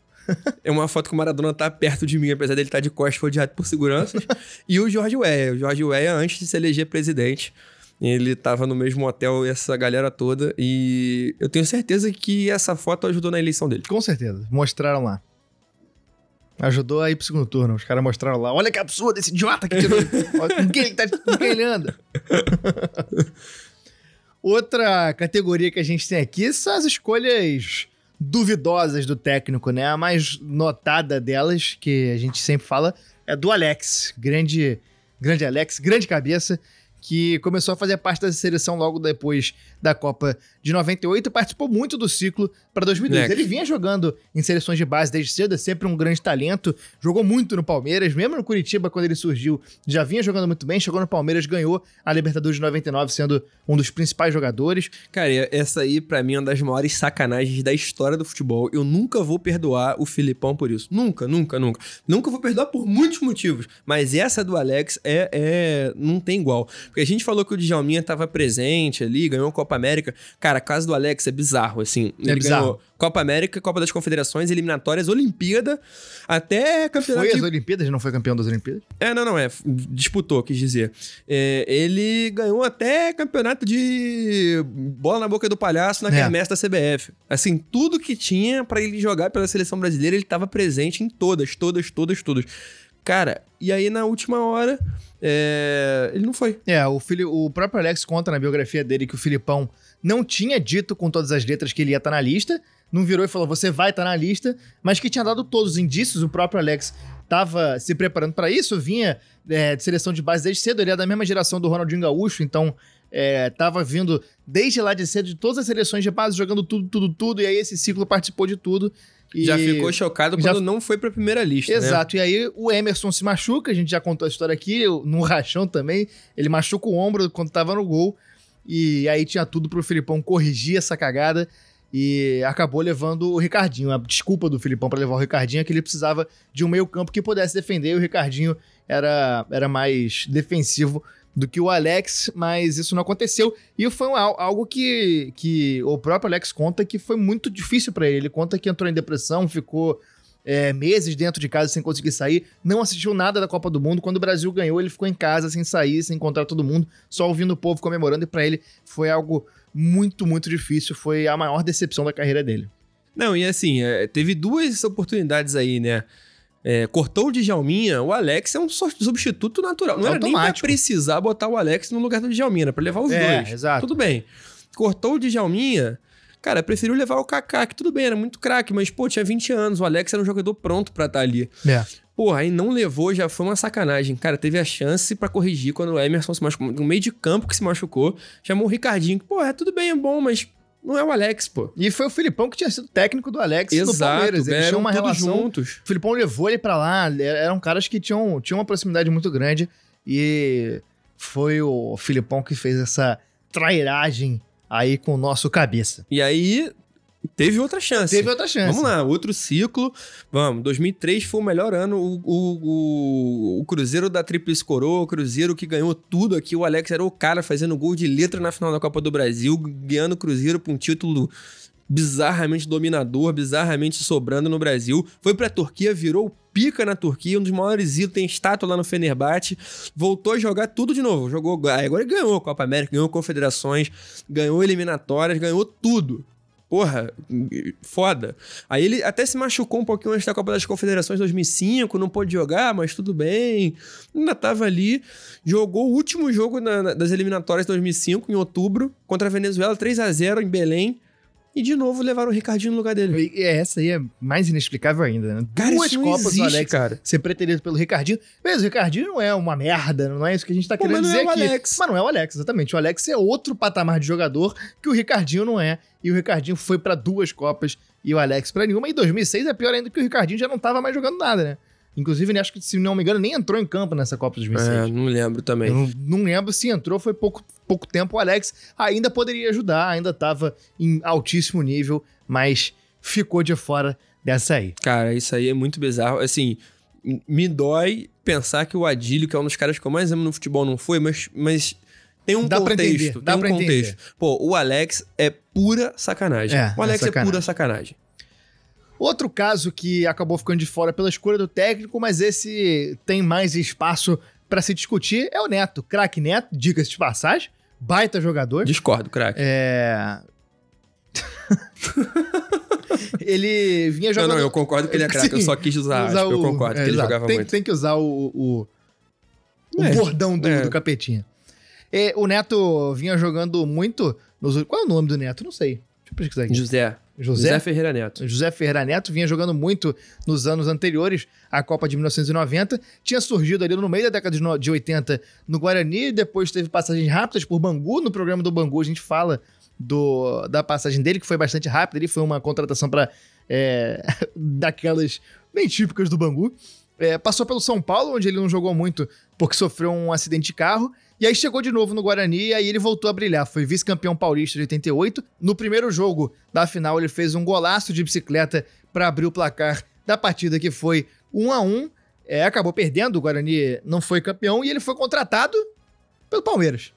É uma foto que o Maradona tá perto de mim, apesar dele estar de costas rodeado por seguranças. *laughs* e o George Weah. O George Weah, antes de se eleger presidente, ele tava no mesmo hotel, essa galera toda. E eu tenho certeza que essa foto ajudou na eleição dele. Com certeza. Mostraram lá. Ajudou a ir pro segundo turno. Os caras mostraram lá. Olha que absurdo esse idiota que tirou. *laughs* Ele, tá, anda. *laughs* Outra categoria que a gente tem aqui são as escolhas duvidosas do técnico, né? A mais notada delas, que a gente sempre fala, é do Alex. Grande, grande Alex, grande cabeça, que começou a fazer parte da seleção logo depois da Copa de 98 e participou muito do ciclo para 2002. Leque. Ele vinha jogando em seleções de base desde cedo, é sempre um grande talento, jogou muito no Palmeiras, mesmo no Curitiba quando ele surgiu, já vinha jogando muito bem, chegou no Palmeiras, ganhou a Libertadores de 99 sendo um dos principais jogadores. Cara, essa aí, pra mim, é uma das maiores sacanagens da história do futebol. Eu nunca vou perdoar o Filipão por isso. Nunca, nunca, nunca. Nunca vou perdoar por muitos motivos. Mas essa do Alex é. é não tem igual. Porque a gente falou que o Djalminha tava presente ali, ganhou a Copa América. Cara, a caso do Alex é bizarro, assim. Ele bizarro. ganhou Copa América, Copa das Confederações, eliminatórias, Olimpíada, até campeonato Foi de às Olimpíadas, não foi campeão das Olimpíadas? é, não, não, é. Disputou, quis dizer. É, ele ganhou até campeonato de bola na boca do palhaço na É. quermesse da CBF. Assim, tudo que tinha pra ele jogar pela seleção brasileira, ele tava presente em todas, todas, todas, todas. Cara, e aí na última hora, é, ele não foi. É, o, o próprio Alex conta na biografia dele que o Filipão não tinha dito com todas as letras que ele ia estar na lista, não virou e falou, você vai estar na lista, mas que tinha dado todos os indícios, o próprio Alex estava se preparando para isso, vinha é, de seleção de base desde cedo, ele é da mesma geração do Ronaldinho Gaúcho, então estava vindo desde lá de cedo de todas as seleções de base, jogando tudo, tudo, tudo, e aí esse ciclo participou de tudo. E... Já ficou chocado Já- quando não foi pra primeira lista. né? Exato, e aí o Emerson se machuca, a gente já contou a história aqui, no *laughs* rachão também, ele machuca o ombro quando tava no gol, e aí tinha tudo pro Filipão corrigir essa cagada, e acabou levando o Ricardinho. A desculpa do Filipão para levar o Ricardinho é que ele precisava de um meio campo que pudesse defender, e o Ricardinho era, era mais defensivo do que o Alex, mas isso não aconteceu. E foi um, algo que, que o próprio Alex conta que foi muito difícil para ele. Ele conta que entrou em depressão, ficou é, meses dentro de casa sem conseguir sair, não assistiu nada da Copa do Mundo. Quando o Brasil ganhou, ele ficou em casa sem sair, sem encontrar todo mundo, só ouvindo o povo comemorando. E para ele foi algo muito, muito difícil. Foi a maior decepção da carreira dele. Não, e assim, é, teve duas oportunidades aí, né? É, cortou o Djalminha, o Alex é um substituto natural. Não era nem pra precisar botar o Alex no lugar do Djalminha, era pra levar os é, dois. Exato. Tudo bem. Cortou o Djalminha, cara, preferiu levar o Kaká, que tudo bem, era muito craque, mas, pô, tinha 20 anos, o Alex era um jogador pronto pra estar tá ali. É. Porra, aí não levou, já foi uma sacanagem. Cara, teve a chance para corrigir quando o Emerson se machucou. No meio de campo que se machucou, chamou o Ricardinho. Porra, tudo bem, é bom, mas não é o Alex, pô. E foi o Filipão que tinha sido técnico do Alex Exato, no Palmeiras. Eles tinham uma relação. Juntos. O Filipão levou ele para lá. Eram caras que tinham, tinham uma proximidade muito grande. E foi o Filipão que fez essa trairagem aí com o nosso cabeça. E aí, Teve outra chance. Teve outra chance. Vamos lá, outro ciclo. Vamos, 2003 foi o melhor ano. O, o, o, Cruzeiro da Tríplice Coroa, o Cruzeiro que ganhou tudo aqui. O Alex era o cara fazendo gol de letra na final da Copa do Brasil, ganhando o Cruzeiro para um título bizarramente dominador, bizarramente sobrando no Brasil. Foi pra Turquia, virou pica na Turquia, um dos maiores ídolos, tem estátua lá no Fenerbahçe, voltou a jogar tudo de novo. Jogou, agora ele ganhou a Copa América, ganhou confederações, ganhou eliminatórias, ganhou tudo porra, foda. Aí ele até se machucou um pouquinho antes da Copa das Confederações 2005, não pôde jogar, mas tudo bem. Ainda tava ali. Jogou o último jogo na, das eliminatórias de 2005, em outubro, contra a Venezuela, 3 a 0 em Belém. E de novo levaram o Ricardinho no lugar dele. E essa aí é mais inexplicável ainda, né? Cara, Duas Copas existe, do Alex cara. ser preterido pelo Ricardinho. Mas o Ricardinho não é uma merda, não é isso que a gente tá Pô, querendo dizer é aqui. Alex. Mas não é o Alex, exatamente. O Alex é outro patamar de jogador que o Ricardinho não é. E o Ricardinho foi para duas Copas e o Alex para nenhuma. E 2006 é pior ainda que o Ricardinho já não tava mais jogando nada, né? Inclusive, acho que, se não me engano, nem entrou em campo nessa Copa 2006. É, não lembro também. Não, não, lembro se entrou, foi pouco, pouco tempo. O Alex ainda poderia ajudar, ainda estava em altíssimo nível, mas ficou de fora dessa aí. Cara, isso aí é muito bizarro. Assim, me dói pensar que o Adílio, que é um dos caras que eu mais amo no futebol, não foi, mas, mas tem um dá contexto. Pra tem um contexto. Entender. Pô, o Alex é pura sacanagem. É, o Alex é, sacanagem. é pura sacanagem. Outro caso que acabou ficando de fora pela escolha do técnico, mas esse tem mais espaço para se discutir, é o Neto. Craque Neto, diga-se de passagem, baita jogador. Discordo, craque. É. *laughs* ele vinha jogando. Não, não, eu concordo que ele é craque, eu só quis usar, usar o... eu concordo é, que ele jogava tem, muito. Tem que usar o, o, o é, bordão do, é. do capetinha. E, o Neto vinha jogando muito. Nos... Qual é o nome do Neto? Não sei. Deixa eu pesquisar aqui. José. José, José, Ferreira Neto. José Ferreira Neto vinha jogando muito nos anos anteriores à Copa de 1990. Tinha surgido ali no meio da década de 80 no Guarani, depois teve passagens rápidas por Bangu. No programa do Bangu a gente fala do, da passagem dele, que foi bastante rápida. Ele foi uma contratação para é, *laughs* daquelas bem típicas do Bangu. É, passou pelo São Paulo, onde ele não jogou muito porque sofreu um acidente de carro. E aí chegou de novo no Guarani e aí ele voltou a brilhar. Foi vice-campeão paulista de 88. No primeiro jogo da final, ele fez um golaço de bicicleta para abrir o placar da partida, que foi 1 a 1 é, Acabou perdendo, o Guarani não foi campeão e ele foi contratado pelo Palmeiras.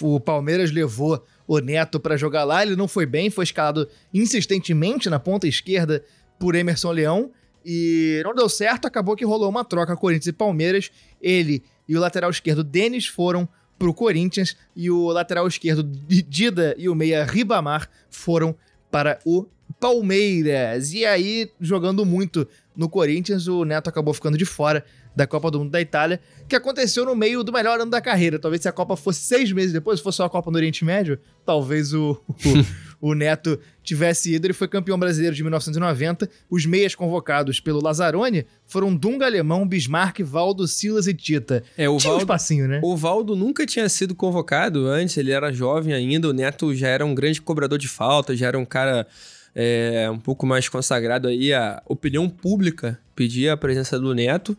O Palmeiras levou o Neto para jogar lá, ele não foi bem, foi escalado insistentemente na ponta esquerda por Emerson Leão e não deu certo, acabou que rolou uma troca Corinthians e Palmeiras. Ele e o lateral esquerdo Denis foram para o Corinthians e o lateral esquerdo Dida e o meia Ribamar foram para o Palmeiras. E aí, jogando muito no Corinthians, o Neto acabou ficando de fora da Copa do Mundo da Itália, que aconteceu no meio do melhor ano da carreira. Talvez se a Copa fosse seis meses depois, se fosse só a Copa no Oriente Médio, talvez o, *laughs* o, Neto tivesse ido. Ele foi campeão brasileiro de 1990. Os meias convocados pelo Lazzaroni foram Dunga Alemão, Bismarck, Valdo, Silas e Tita. É, o tinha Valdo, um espacinho, né? O Valdo nunca tinha sido convocado antes, ele era jovem ainda. O Neto já era um grande cobrador de falta, já era um cara é, um pouco mais consagrado aí. A opinião pública pedia a presença do Neto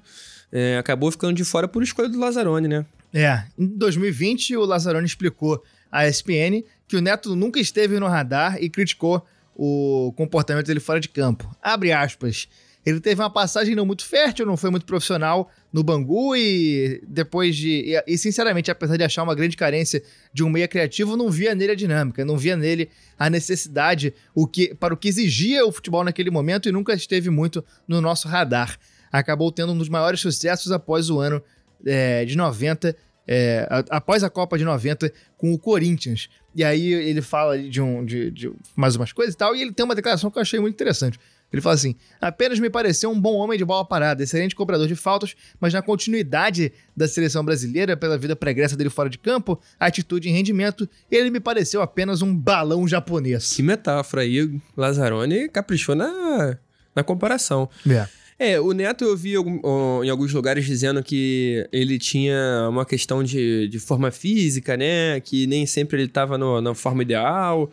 é, acabou ficando de fora por escolha do Lazzaroni, né? É, em 2020 o Lazzaroni explicou à ESPN que o Neto nunca esteve no radar e criticou o comportamento dele fora de campo. Abre aspas. Ele teve uma passagem não muito fértil, não foi muito profissional no Bangu e depois de. E, e, sinceramente, apesar de achar uma grande carência de um meia criativo, não via nele a dinâmica, não via nele a necessidade o que, para o que exigia o futebol naquele momento e nunca esteve muito no nosso radar. Acabou tendo um dos maiores sucessos após o ano é, de 90 é, após a Copa de 90 com o Corinthians. E aí ele fala de, um, de, de, mais umas coisas e tal, e ele tem uma declaração que eu achei muito interessante. Ele fala assim: apenas me pareceu um bom homem de bola parada, excelente cobrador de faltas, mas na continuidade da seleção brasileira, pela vida pregressa dele fora de campo, atitude e rendimento, ele me pareceu apenas um balão japonês. Que metáfora aí, Lazzaroni caprichou na, na comparação. É. É, o Neto eu vi em alguns lugares dizendo que ele tinha uma questão de, de forma física, né? Que nem sempre ele estava na forma ideal.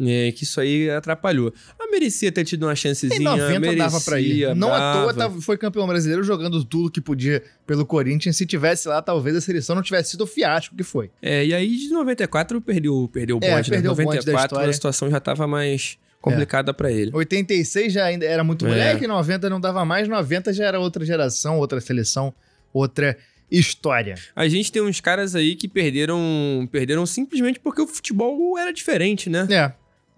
É, que isso aí atrapalhou. A merecia ter tido uma chancezinha. Em 90 merecia, dava pra ir. Não dava. à toa tava, foi campeão brasileiro jogando tudo que podia pelo Corinthians. Se tivesse lá, talvez a seleção não tivesse sido o fiasco que foi. É, e aí de 94 perdeu, perdeu o bonde, é, perdeu né? 94 a situação já tava mais complicada é. para ele. 86 já ainda era muito moleque, é. 90 não dava mais, 90 já era outra geração, outra seleção, outra história. A gente tem uns caras aí que perderam, perderam simplesmente porque o futebol era diferente, né? É.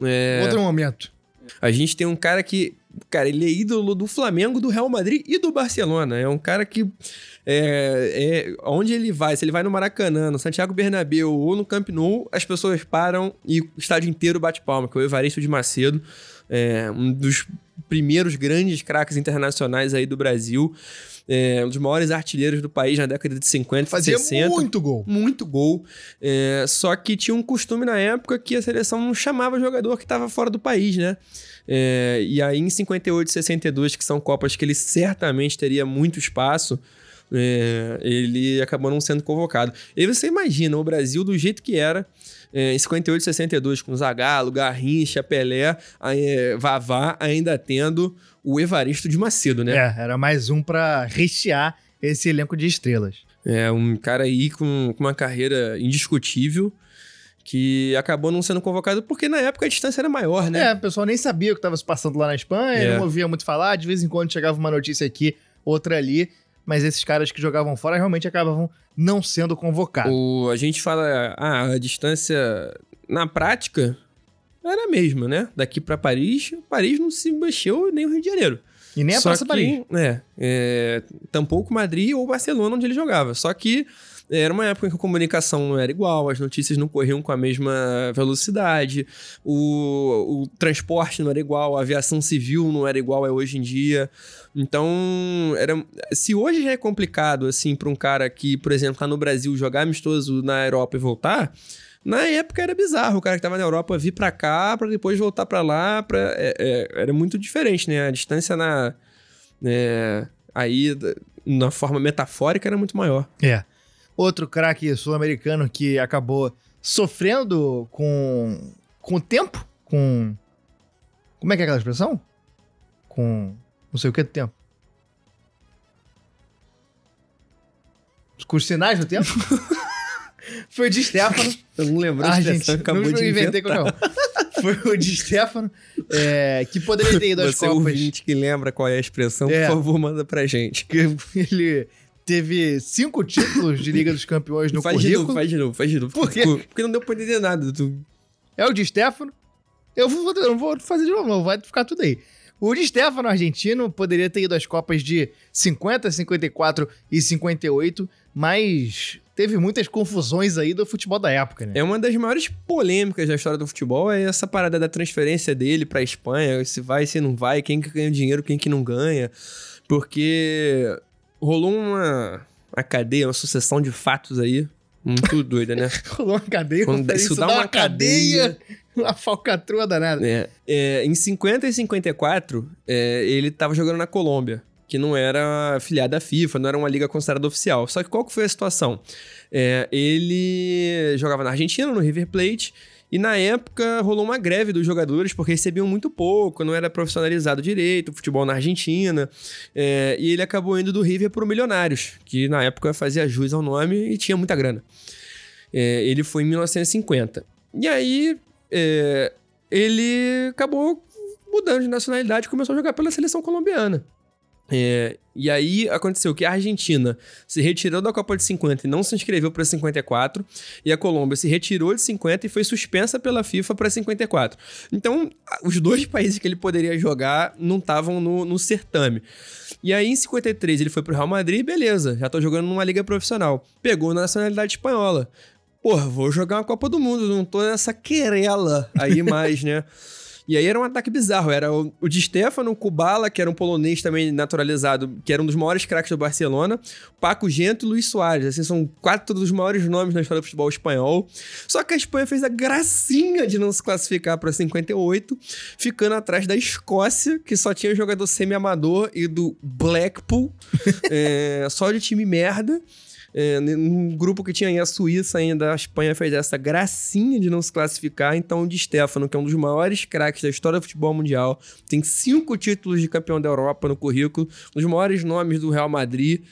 é... Outro momento. A gente tem um cara que, cara, ele é ídolo do Flamengo, do Real Madrid e do Barcelona. É um cara que é, é, onde ele vai, se ele vai no Maracanã, no Santiago Bernabéu ou no Camp Nou, as pessoas param e o estádio inteiro bate palma, que é o Evaristo de Macedo, é, um dos primeiros grandes craques internacionais aí do Brasil. É, um dos maiores artilheiros do país na década de 50 Fazia 60. muito gol. Muito gol. É, só que tinha um costume na época que a seleção não chamava jogador que estava fora do país, né? É, e aí em 58 e 62, que são Copas que ele certamente teria muito espaço, é, ele acabou não sendo convocado. E você imagina o Brasil do jeito que era é, em 58 e 62, com Zagallo, Garrincha, Pelé, é, Vavá, ainda tendo o Evaristo de Macedo, né? É, era mais um para rechear esse elenco de estrelas. É, um cara aí com, com uma carreira indiscutível que acabou não sendo convocado porque na época a distância era maior, né? É, o pessoal nem sabia o que estava se passando lá na Espanha, é. não ouvia muito falar, de vez em quando chegava uma notícia aqui, outra ali, mas esses caras que jogavam fora realmente acabavam não sendo convocados. O, a gente fala, ah, a distância na prática era a mesma, né? Daqui para Paris, Paris não se mexeu nem o Rio de Janeiro. E nem a Só Praça que, Paris. É, é, tampouco Madrid ou Barcelona, onde ele jogava. Só que era uma época em que a comunicação não era igual, as notícias não corriam com a mesma velocidade, o, o transporte não era igual, a aviação civil não era igual é hoje em dia. Então, era, se hoje já é complicado, assim, para um cara que, por exemplo, tá no Brasil jogar amistoso na Europa e voltar, na época era bizarro o cara que tava na Europa vir para cá para depois voltar para lá. Pra, é, é, era muito diferente, né? A distância na. É, aí, na forma metafórica, era muito maior. É. Outro craque sul-americano que acabou sofrendo com, com o tempo, com. Como é que é aquela expressão? Com não sei o que do tempo. Com os sinais do tempo? *laughs* Foi o de Stefano. Eu não lembro ah, gente, acabou não de inventar. *laughs* Foi o de Stefano, é, que poderia ter ido às Você Copas. Você ouvinte que lembra qual é a expressão, é, por favor, manda pra gente. Ele teve cinco títulos de Liga dos Campeões no faz currículo. De novo, faz de novo, faz de novo. Por quê? Porque não deu pra entender nada. Tu... É o de Stefano. Eu, vou, eu não vou fazer de novo, não. Vai ficar tudo aí. O Di Stefano, argentino, poderia ter ido às Copas de 50, 54 e 58, mas teve muitas confusões aí do futebol da época, né? É uma das maiores polêmicas da história do futebol, é essa parada da transferência dele pra Espanha, se vai, se não vai, quem que ganha dinheiro, quem que não ganha, porque rolou uma, uma cadeia, uma sucessão de fatos aí, muito *laughs* doida, né? rolou uma cadeia, Quando, isso dá uma, uma cadeia... cadeia Uma falcatrua danada. É, é, em 50 e 54, é, ele estava jogando na Colômbia, que não era afiliado da FIFA, não era uma liga considerada oficial. Só que qual que foi a situação? É, ele jogava na Argentina, no River Plate, e na época rolou uma greve dos jogadores porque recebiam muito pouco, não era profissionalizado direito futebol na Argentina. É, e ele acabou indo do River para o Milionários, que na época fazia jus ao nome e tinha muita grana. É, ele foi em 1950. E aí é, ele acabou mudando de nacionalidade e começou a jogar pela seleção colombiana. É, e aí aconteceu que a Argentina se retirou da Copa de 50 e não se inscreveu para 54, e a Colômbia se retirou de 50 e foi suspensa pela FIFA para 54. Então, os dois *laughs* países que ele poderia jogar não estavam no, no certame. E aí, em 53, ele foi pro Real Madrid, beleza, já tô jogando numa liga profissional. Pegou na nacionalidade espanhola. Porra, vou jogar uma Copa do Mundo, não tô nessa querela aí mais, né? *laughs* E aí era um ataque bizarro. Era o, o Stefano, o Kubala, que era um polonês também naturalizado, que era um dos maiores craques do Barcelona, Paco Gento e Luiz Soares. Assim, são quatro dos maiores nomes na história do futebol espanhol. Só que a Espanha fez a gracinha de não se classificar para 58, ficando atrás da Escócia, que só tinha jogador semi-amador, e do Blackpool, *laughs* é, só de time merda. É, num grupo que tinha aí a Suíça ainda, a Espanha fez essa gracinha de não se classificar. Então, o Di Stefano, que é um dos maiores craques da história do futebol mundial, tem cinco títulos de campeão da Europa no currículo, um dos maiores nomes do Real Madrid.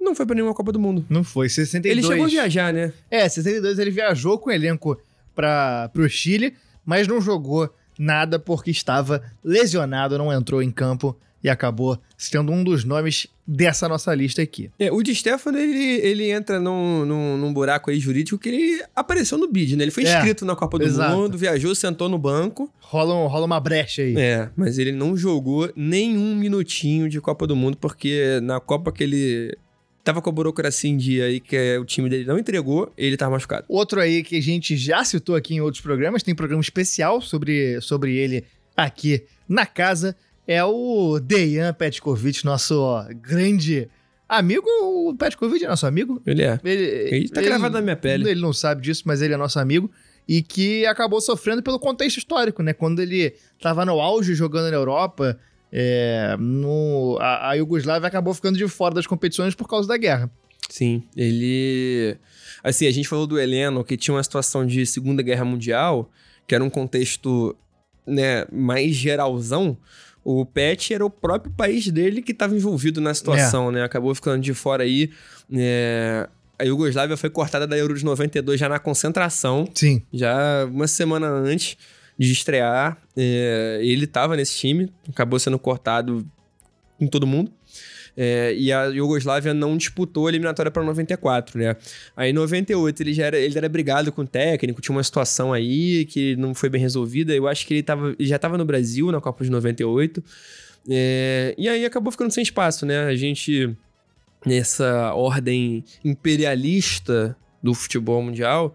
Não foi pra nenhuma Copa do Mundo. Não foi, 62. Ele chegou a viajar, né? É, 62 ele viajou com o elenco para pro Chile, mas não jogou nada porque estava lesionado, não entrou em campo e acabou sendo um dos nomes dessa nossa lista aqui. É, o Di Stefano, ele, ele entra num, num, num, buraco aí jurídico que ele apareceu no bid, né? Ele foi inscrito é, na Copa do exato. Mundo, viajou, sentou no banco. Rola, um, rola uma brecha aí. É, mas ele não jogou nenhum minutinho de Copa do Mundo, porque na Copa que ele tava com a burocracia em dia aí, que é, o time dele não entregou, ele tava machucado. Outro aí que a gente já citou aqui em outros programas, tem programa especial sobre, sobre ele aqui na casa, é o Dejan Petkovic, nosso ó, grande amigo. O Petkovic é nosso amigo. Ele é. Ele, ele tá ele, gravado na minha pele. Ele não sabe disso, mas ele é nosso amigo. E que acabou sofrendo pelo contexto histórico, né? Quando ele tava no auge jogando na Europa, é, no, a, a Iugoslávia acabou ficando de fora das competições por causa da guerra. Sim, ele. Assim, a gente falou do Heleno, que tinha uma situação de Segunda Guerra Mundial, que era um contexto né, mais geralzão. O Pet era o próprio país dele que estava envolvido na situação, é. né? Acabou ficando de fora aí. É... A Iugoslávia foi cortada da Euro de 92 já na concentração. Sim. Já uma semana antes de estrear. É... Ele estava nesse time, acabou sendo cortado com todo mundo. É, e a Iugoslávia não disputou a eliminatória para 94, né? Aí em 98 ele já era, ele era brigado com o técnico, tinha uma situação aí que não foi bem resolvida. Eu acho que ele, tava, ele já estava no Brasil na Copa de 98. É, e aí acabou ficando sem espaço, né? A gente, nessa ordem imperialista do futebol mundial,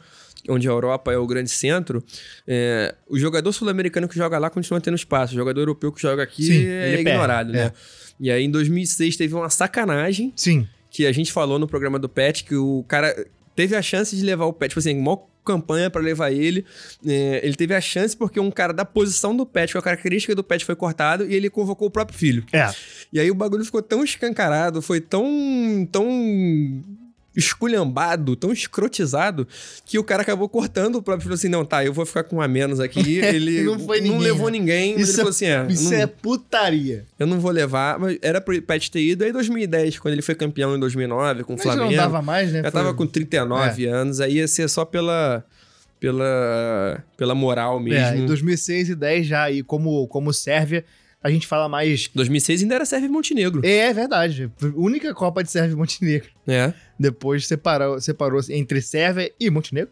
onde a Europa é o grande centro, é, o jogador sul-americano que joga lá continua tendo espaço. O jogador europeu que joga aqui Sim, é ignorado, perde, né? É. E aí, em 2006, teve uma sacanagem. Sim. Que a gente falou no programa do Pet, que o cara teve a chance de levar o Pet, tipo assim, maior campanha para levar ele. É, ele teve a chance porque um cara da posição do Pet, com a característica do Pet foi cortado e ele convocou o próprio filho. É. E aí o bagulho ficou tão escancarado, foi tão tão esculhambado, tão escrotizado, que o cara acabou cortando o próprio. Falou assim: não, tá, eu vou ficar com um a menos aqui. *laughs* Ele não, não levou ninguém. Isso, ele falou assim: é, isso não, é putaria. Eu não vou levar. Mas era pro Pet ter ido. Aí, 2010, quando ele foi campeão em 2009 com o Flamengo. não dava mais, né? Já foi... tava com 39 é. anos. Aí ia ser só pela pela, pela moral mesmo. É, em 2006 e 10 já, e como, como Sérvia, a gente fala mais. 2006 ainda era Sérvia e Montenegro. É, é verdade. Única Copa de Sérvia e Montenegro. É. Depois separou, separou entre Sérvia e Montenegro.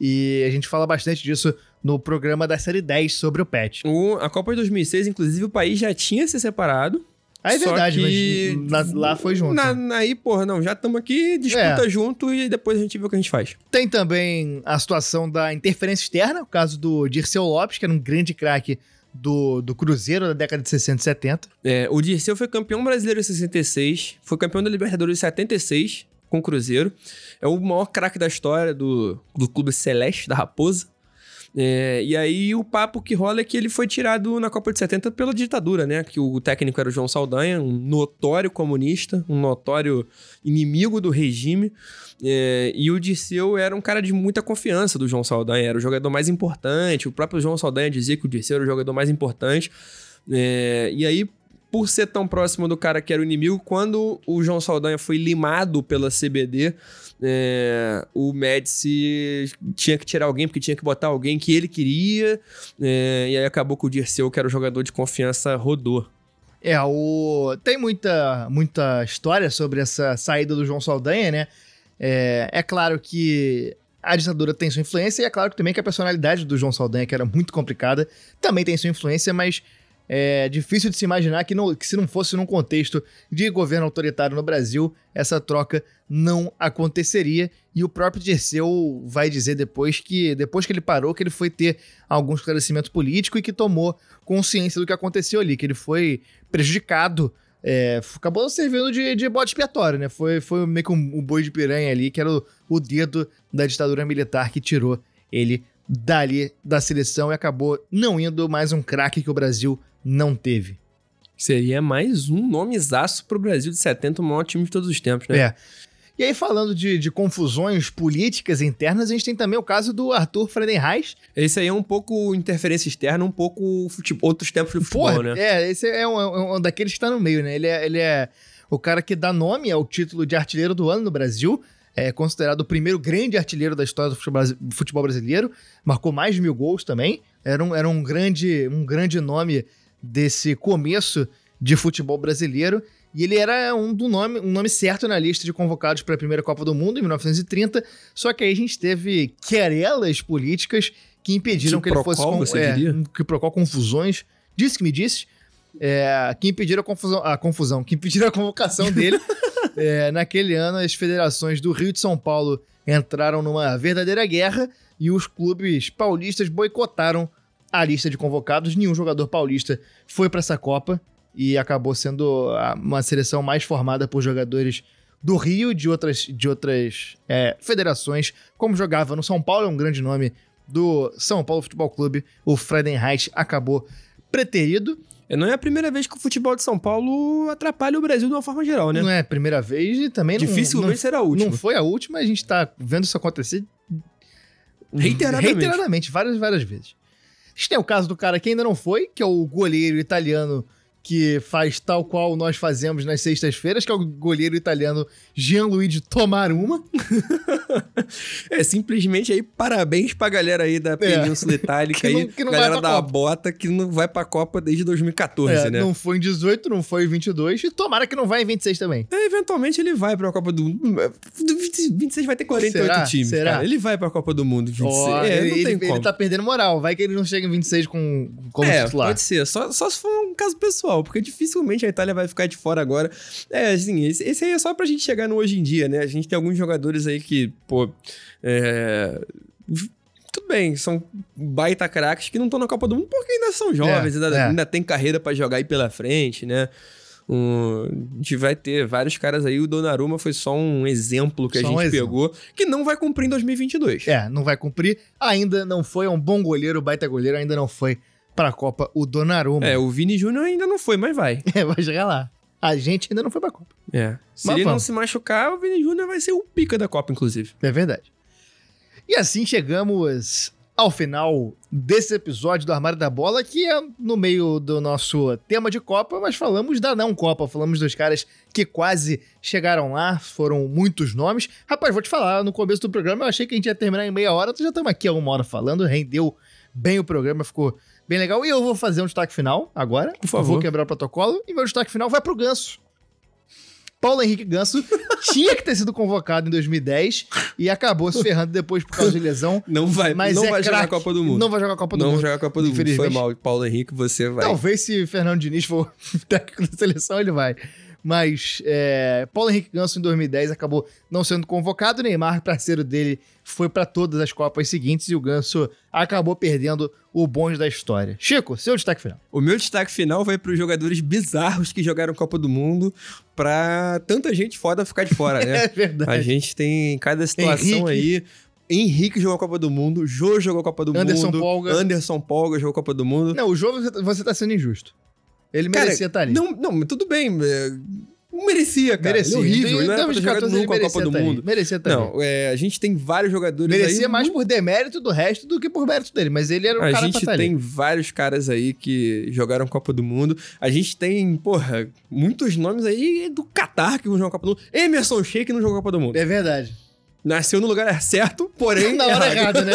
E a gente fala bastante disso no programa da série 10 sobre o PET. O, a Copa de 2006, inclusive, o país já tinha se separado. Ah, é verdade, que... mas lá foi junto. Na, aí, porra, não, já estamos aqui, disputa é. junto e depois a gente vê o que a gente faz. Tem também a situação da interferência externa, o caso do Dirceu Lopes, que era um grande craque do, do Cruzeiro da década de 60 e 70. É, o Dirceu foi campeão brasileiro em 66, foi campeão da Libertadores em 76 com o Cruzeiro. É o maior craque da história do, do clube celeste, da Raposa. É, e aí o papo que rola é que ele foi tirado na Copa de 70 pela ditadura, né? Que o técnico era o João Saldanha, um notório comunista, um notório inimigo do regime. É, e o Dirceu era um cara de muita confiança do João Saldanha, era o jogador mais importante. O próprio João Saldanha dizia que o Dirceu era o jogador mais importante. É, e aí, por ser tão próximo do cara que era o inimigo, quando o João Saldanha foi limado pela CBD, é, o Médici tinha que tirar alguém, porque tinha que botar alguém que ele queria, é, e aí acabou que o Dirceu, que era o jogador de confiança, rodou. É, o... tem muita, muita história sobre essa saída do João Saldanha, né? É, é claro que a ditadura tem sua influência, e é claro também que a personalidade do João Saldanha, que era muito complicada, também tem sua influência, mas é difícil de se imaginar que, não, que se não fosse num contexto de governo autoritário no Brasil, essa troca não aconteceria. E o próprio Dirceu vai dizer depois que, depois que ele parou, que ele foi ter algum esclarecimento político e que tomou consciência do que aconteceu ali, que ele foi prejudicado é, acabou servindo de, de bode expiatório, né? Foi, foi meio que um, um boi de piranha ali, que era o, o dedo da ditadura militar que tirou ele dali da seleção e acabou não indo mais um craque que o Brasil não teve. Seria mais um nomezaço pro Brasil de 70, o maior time de todos os tempos, né? É. E aí, falando de, de confusões políticas internas, a gente tem também o caso do Arthur Friedenreich. Esse aí é um pouco interferência externa, um pouco outros tempos de futebol, Porra, né? É, esse é um, é um daqueles que tá no meio, né? Ele é, ele é o cara que dá nome ao título de artilheiro do ano no Brasil. É considerado o primeiro grande artilheiro da história do futebol brasileiro. Marcou mais de mil gols também. Era um, era um, grande, um grande nome desse começo de futebol brasileiro. E ele era um, do nome, um nome certo na lista de convocados para a primeira Copa do Mundo, em 1930. Só que aí a gente teve querelas políticas que impediram que, que ele fosse. Com, você é, diria? que procurou confusões. Disse que me disse. É, que impediram a confusão, a confusão, que impediram a convocação dele. *laughs* é, naquele ano, as federações do Rio de São Paulo entraram numa verdadeira guerra e os clubes paulistas boicotaram a lista de convocados. Nenhum jogador paulista foi para essa Copa e acabou sendo uma seleção mais formada por jogadores do Rio de outras, de outras é, federações, como jogava no São Paulo, é um grande nome do São Paulo Futebol Clube, o Friedenreich acabou preterido. Não é a primeira vez que o futebol de São Paulo atrapalha o Brasil de uma forma geral, né? Não é a primeira vez e também Dificilmente não, não, será a última. Não foi a última, a gente tá vendo isso acontecer reiteradamente. reiteradamente, várias, várias vezes. A gente tem o caso do cara que ainda não foi, que é o goleiro italiano que faz tal qual nós fazemos nas sextas-feiras, que é o goleiro italiano Gianluigi Tomaruma. *laughs* é, simplesmente aí, parabéns pra galera aí da Península é. Itálica *laughs* não, aí, que não galera da Copa. bota que não vai pra Copa desde 2014, é, né? Não foi em 18, não foi em 22, e tomara que não vai em 26 também. É, eventualmente ele vai pra Copa do Mundo. 26 vai ter 48 Será? times, Será? Cara. Ele vai pra Copa do Mundo 26. Oh, é, ele, não tem ele, como. ele tá perdendo moral, vai que ele não chega em 26 com, como é, titular. pode ser, só, só se for um caso pessoal, porque dificilmente a Itália vai ficar de fora agora. É, assim, esse, esse aí é só pra gente chegar no hoje em dia, né? A gente tem alguns jogadores aí que, pô, é... Tudo bem, são baita craques que não estão na Copa do Mundo porque ainda são jovens, É, ainda, é. ainda tem carreira pra jogar aí pela frente, né? Um, a gente vai ter vários caras aí. O Donnarumma foi só um exemplo que Só a um gente exemplo. pegou, que não vai cumprir em 2022. É, não vai cumprir. Ainda não foi, é um bom goleiro, baita goleiro, ainda não foi pra Copa o Donnarumma. É, o Vini Júnior ainda não foi, mas vai. *laughs* É, vai chegar lá. A gente ainda não foi pra Copa. É. Se Mas ele não vamos. se machucar, o Vini Júnior vai ser o pica da Copa, inclusive. É verdade. E assim chegamos ao final desse episódio do Armário da Bola, que é no meio do nosso tema de Copa, mas falamos da não Copa, falamos dos caras que quase chegaram lá, foram muitos nomes. Rapaz, vou te falar, no começo do programa eu achei que a gente ia terminar em meia hora, já estamos aqui há uma hora falando, rendeu bem o programa, ficou bem legal. E eu vou fazer um destaque final agora, Por favor. vou quebrar o protocolo, e meu destaque final vai pro Ganso. Paulo Henrique Ganso *laughs* tinha que ter sido convocado em 2010 e acabou se ferrando depois por causa de lesão. Não vai, Mas não é vai jogar a. Copa do Mundo. Não vai jogar a Copa do Não Mundo. vai jogar a Copa do Mundo. Foi mal, Paulo Henrique, você vai. Talvez se Fernando Diniz for *laughs* técnico da seleção, ele vai. Mas é, Paulo Henrique Ganso em 2010 acabou não sendo convocado. O Neymar, parceiro dele, foi para todas as Copas seguintes e o Ganso acabou perdendo o bonde da história. Chico, seu destaque final. O meu destaque final vai para os jogadores bizarros que jogaram Copa do Mundo pra tanta gente foda ficar de fora, *laughs* né? É verdade. A gente tem cada situação aí. Henrique jogou a Copa do Mundo, Jô jogou a Copa do Anderson Mundo, Polga. Anderson Polga jogou a Copa do Mundo. Não, o jogo você- você tá sendo injusto. Ele Cara, merecia estar ali. Não, não, tudo bem. é, Não merecia, cara. merecia. Ele é horrível. Ele não era pra ter 2014 jogado ele nunca a Copa do ali. Mundo. Merecia estar ali. Não, é, a gente tem vários jogadores Merecia aí. mais por demérito do resto do que por mérito dele, mas ele era o A cara pra gente estar ali. tem vários caras aí que jogaram Copa do Mundo. A gente tem, porra, muitos nomes aí do Qatar que vão jogar Copa do Mundo. Emerson Sheik não jogou Copa do Mundo. É verdade. Nasceu no lugar certo, porém. *laughs* Na hora errada, né?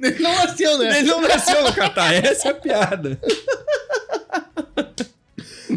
ele *laughs* não nasceu, né? Ele não nasceu no Qatar, essa é a piada.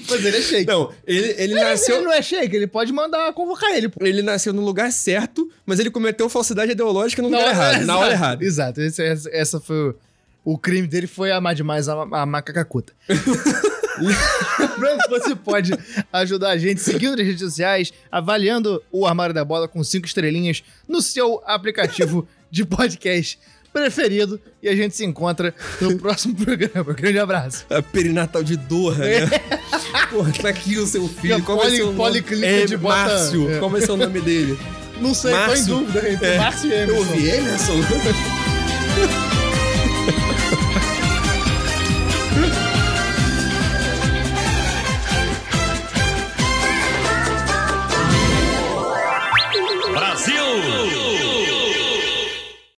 Mas ele é shake. Não, ele, ele nasceu. ele não é shake, ele pode mandar convocar ele. pô. Ele nasceu no lugar certo, mas ele cometeu falsidade ideológica no lugar errado, na hora exato, errada. Exato, esse- essa foi o, o crime dele foi amar demais a, a macacacuta. *laughs* *laughs* Lembrando que você pode ajudar a gente seguindo nas redes sociais, avaliando o Armário da Bola com cinco estrelinhas no seu aplicativo de podcast preferido. E a gente se encontra no *laughs* próximo programa. Grande abraço. A perinatal de Doha, né? *laughs* Porra, tá aqui o seu filho. É. A Qual vai poli- ser o nome? é, de bota- Márcio. é. Qual ser o nome dele? Não sei, tô em Márcio. dúvida entre É. Márcio e Eu Emerson. ouvi Emerson.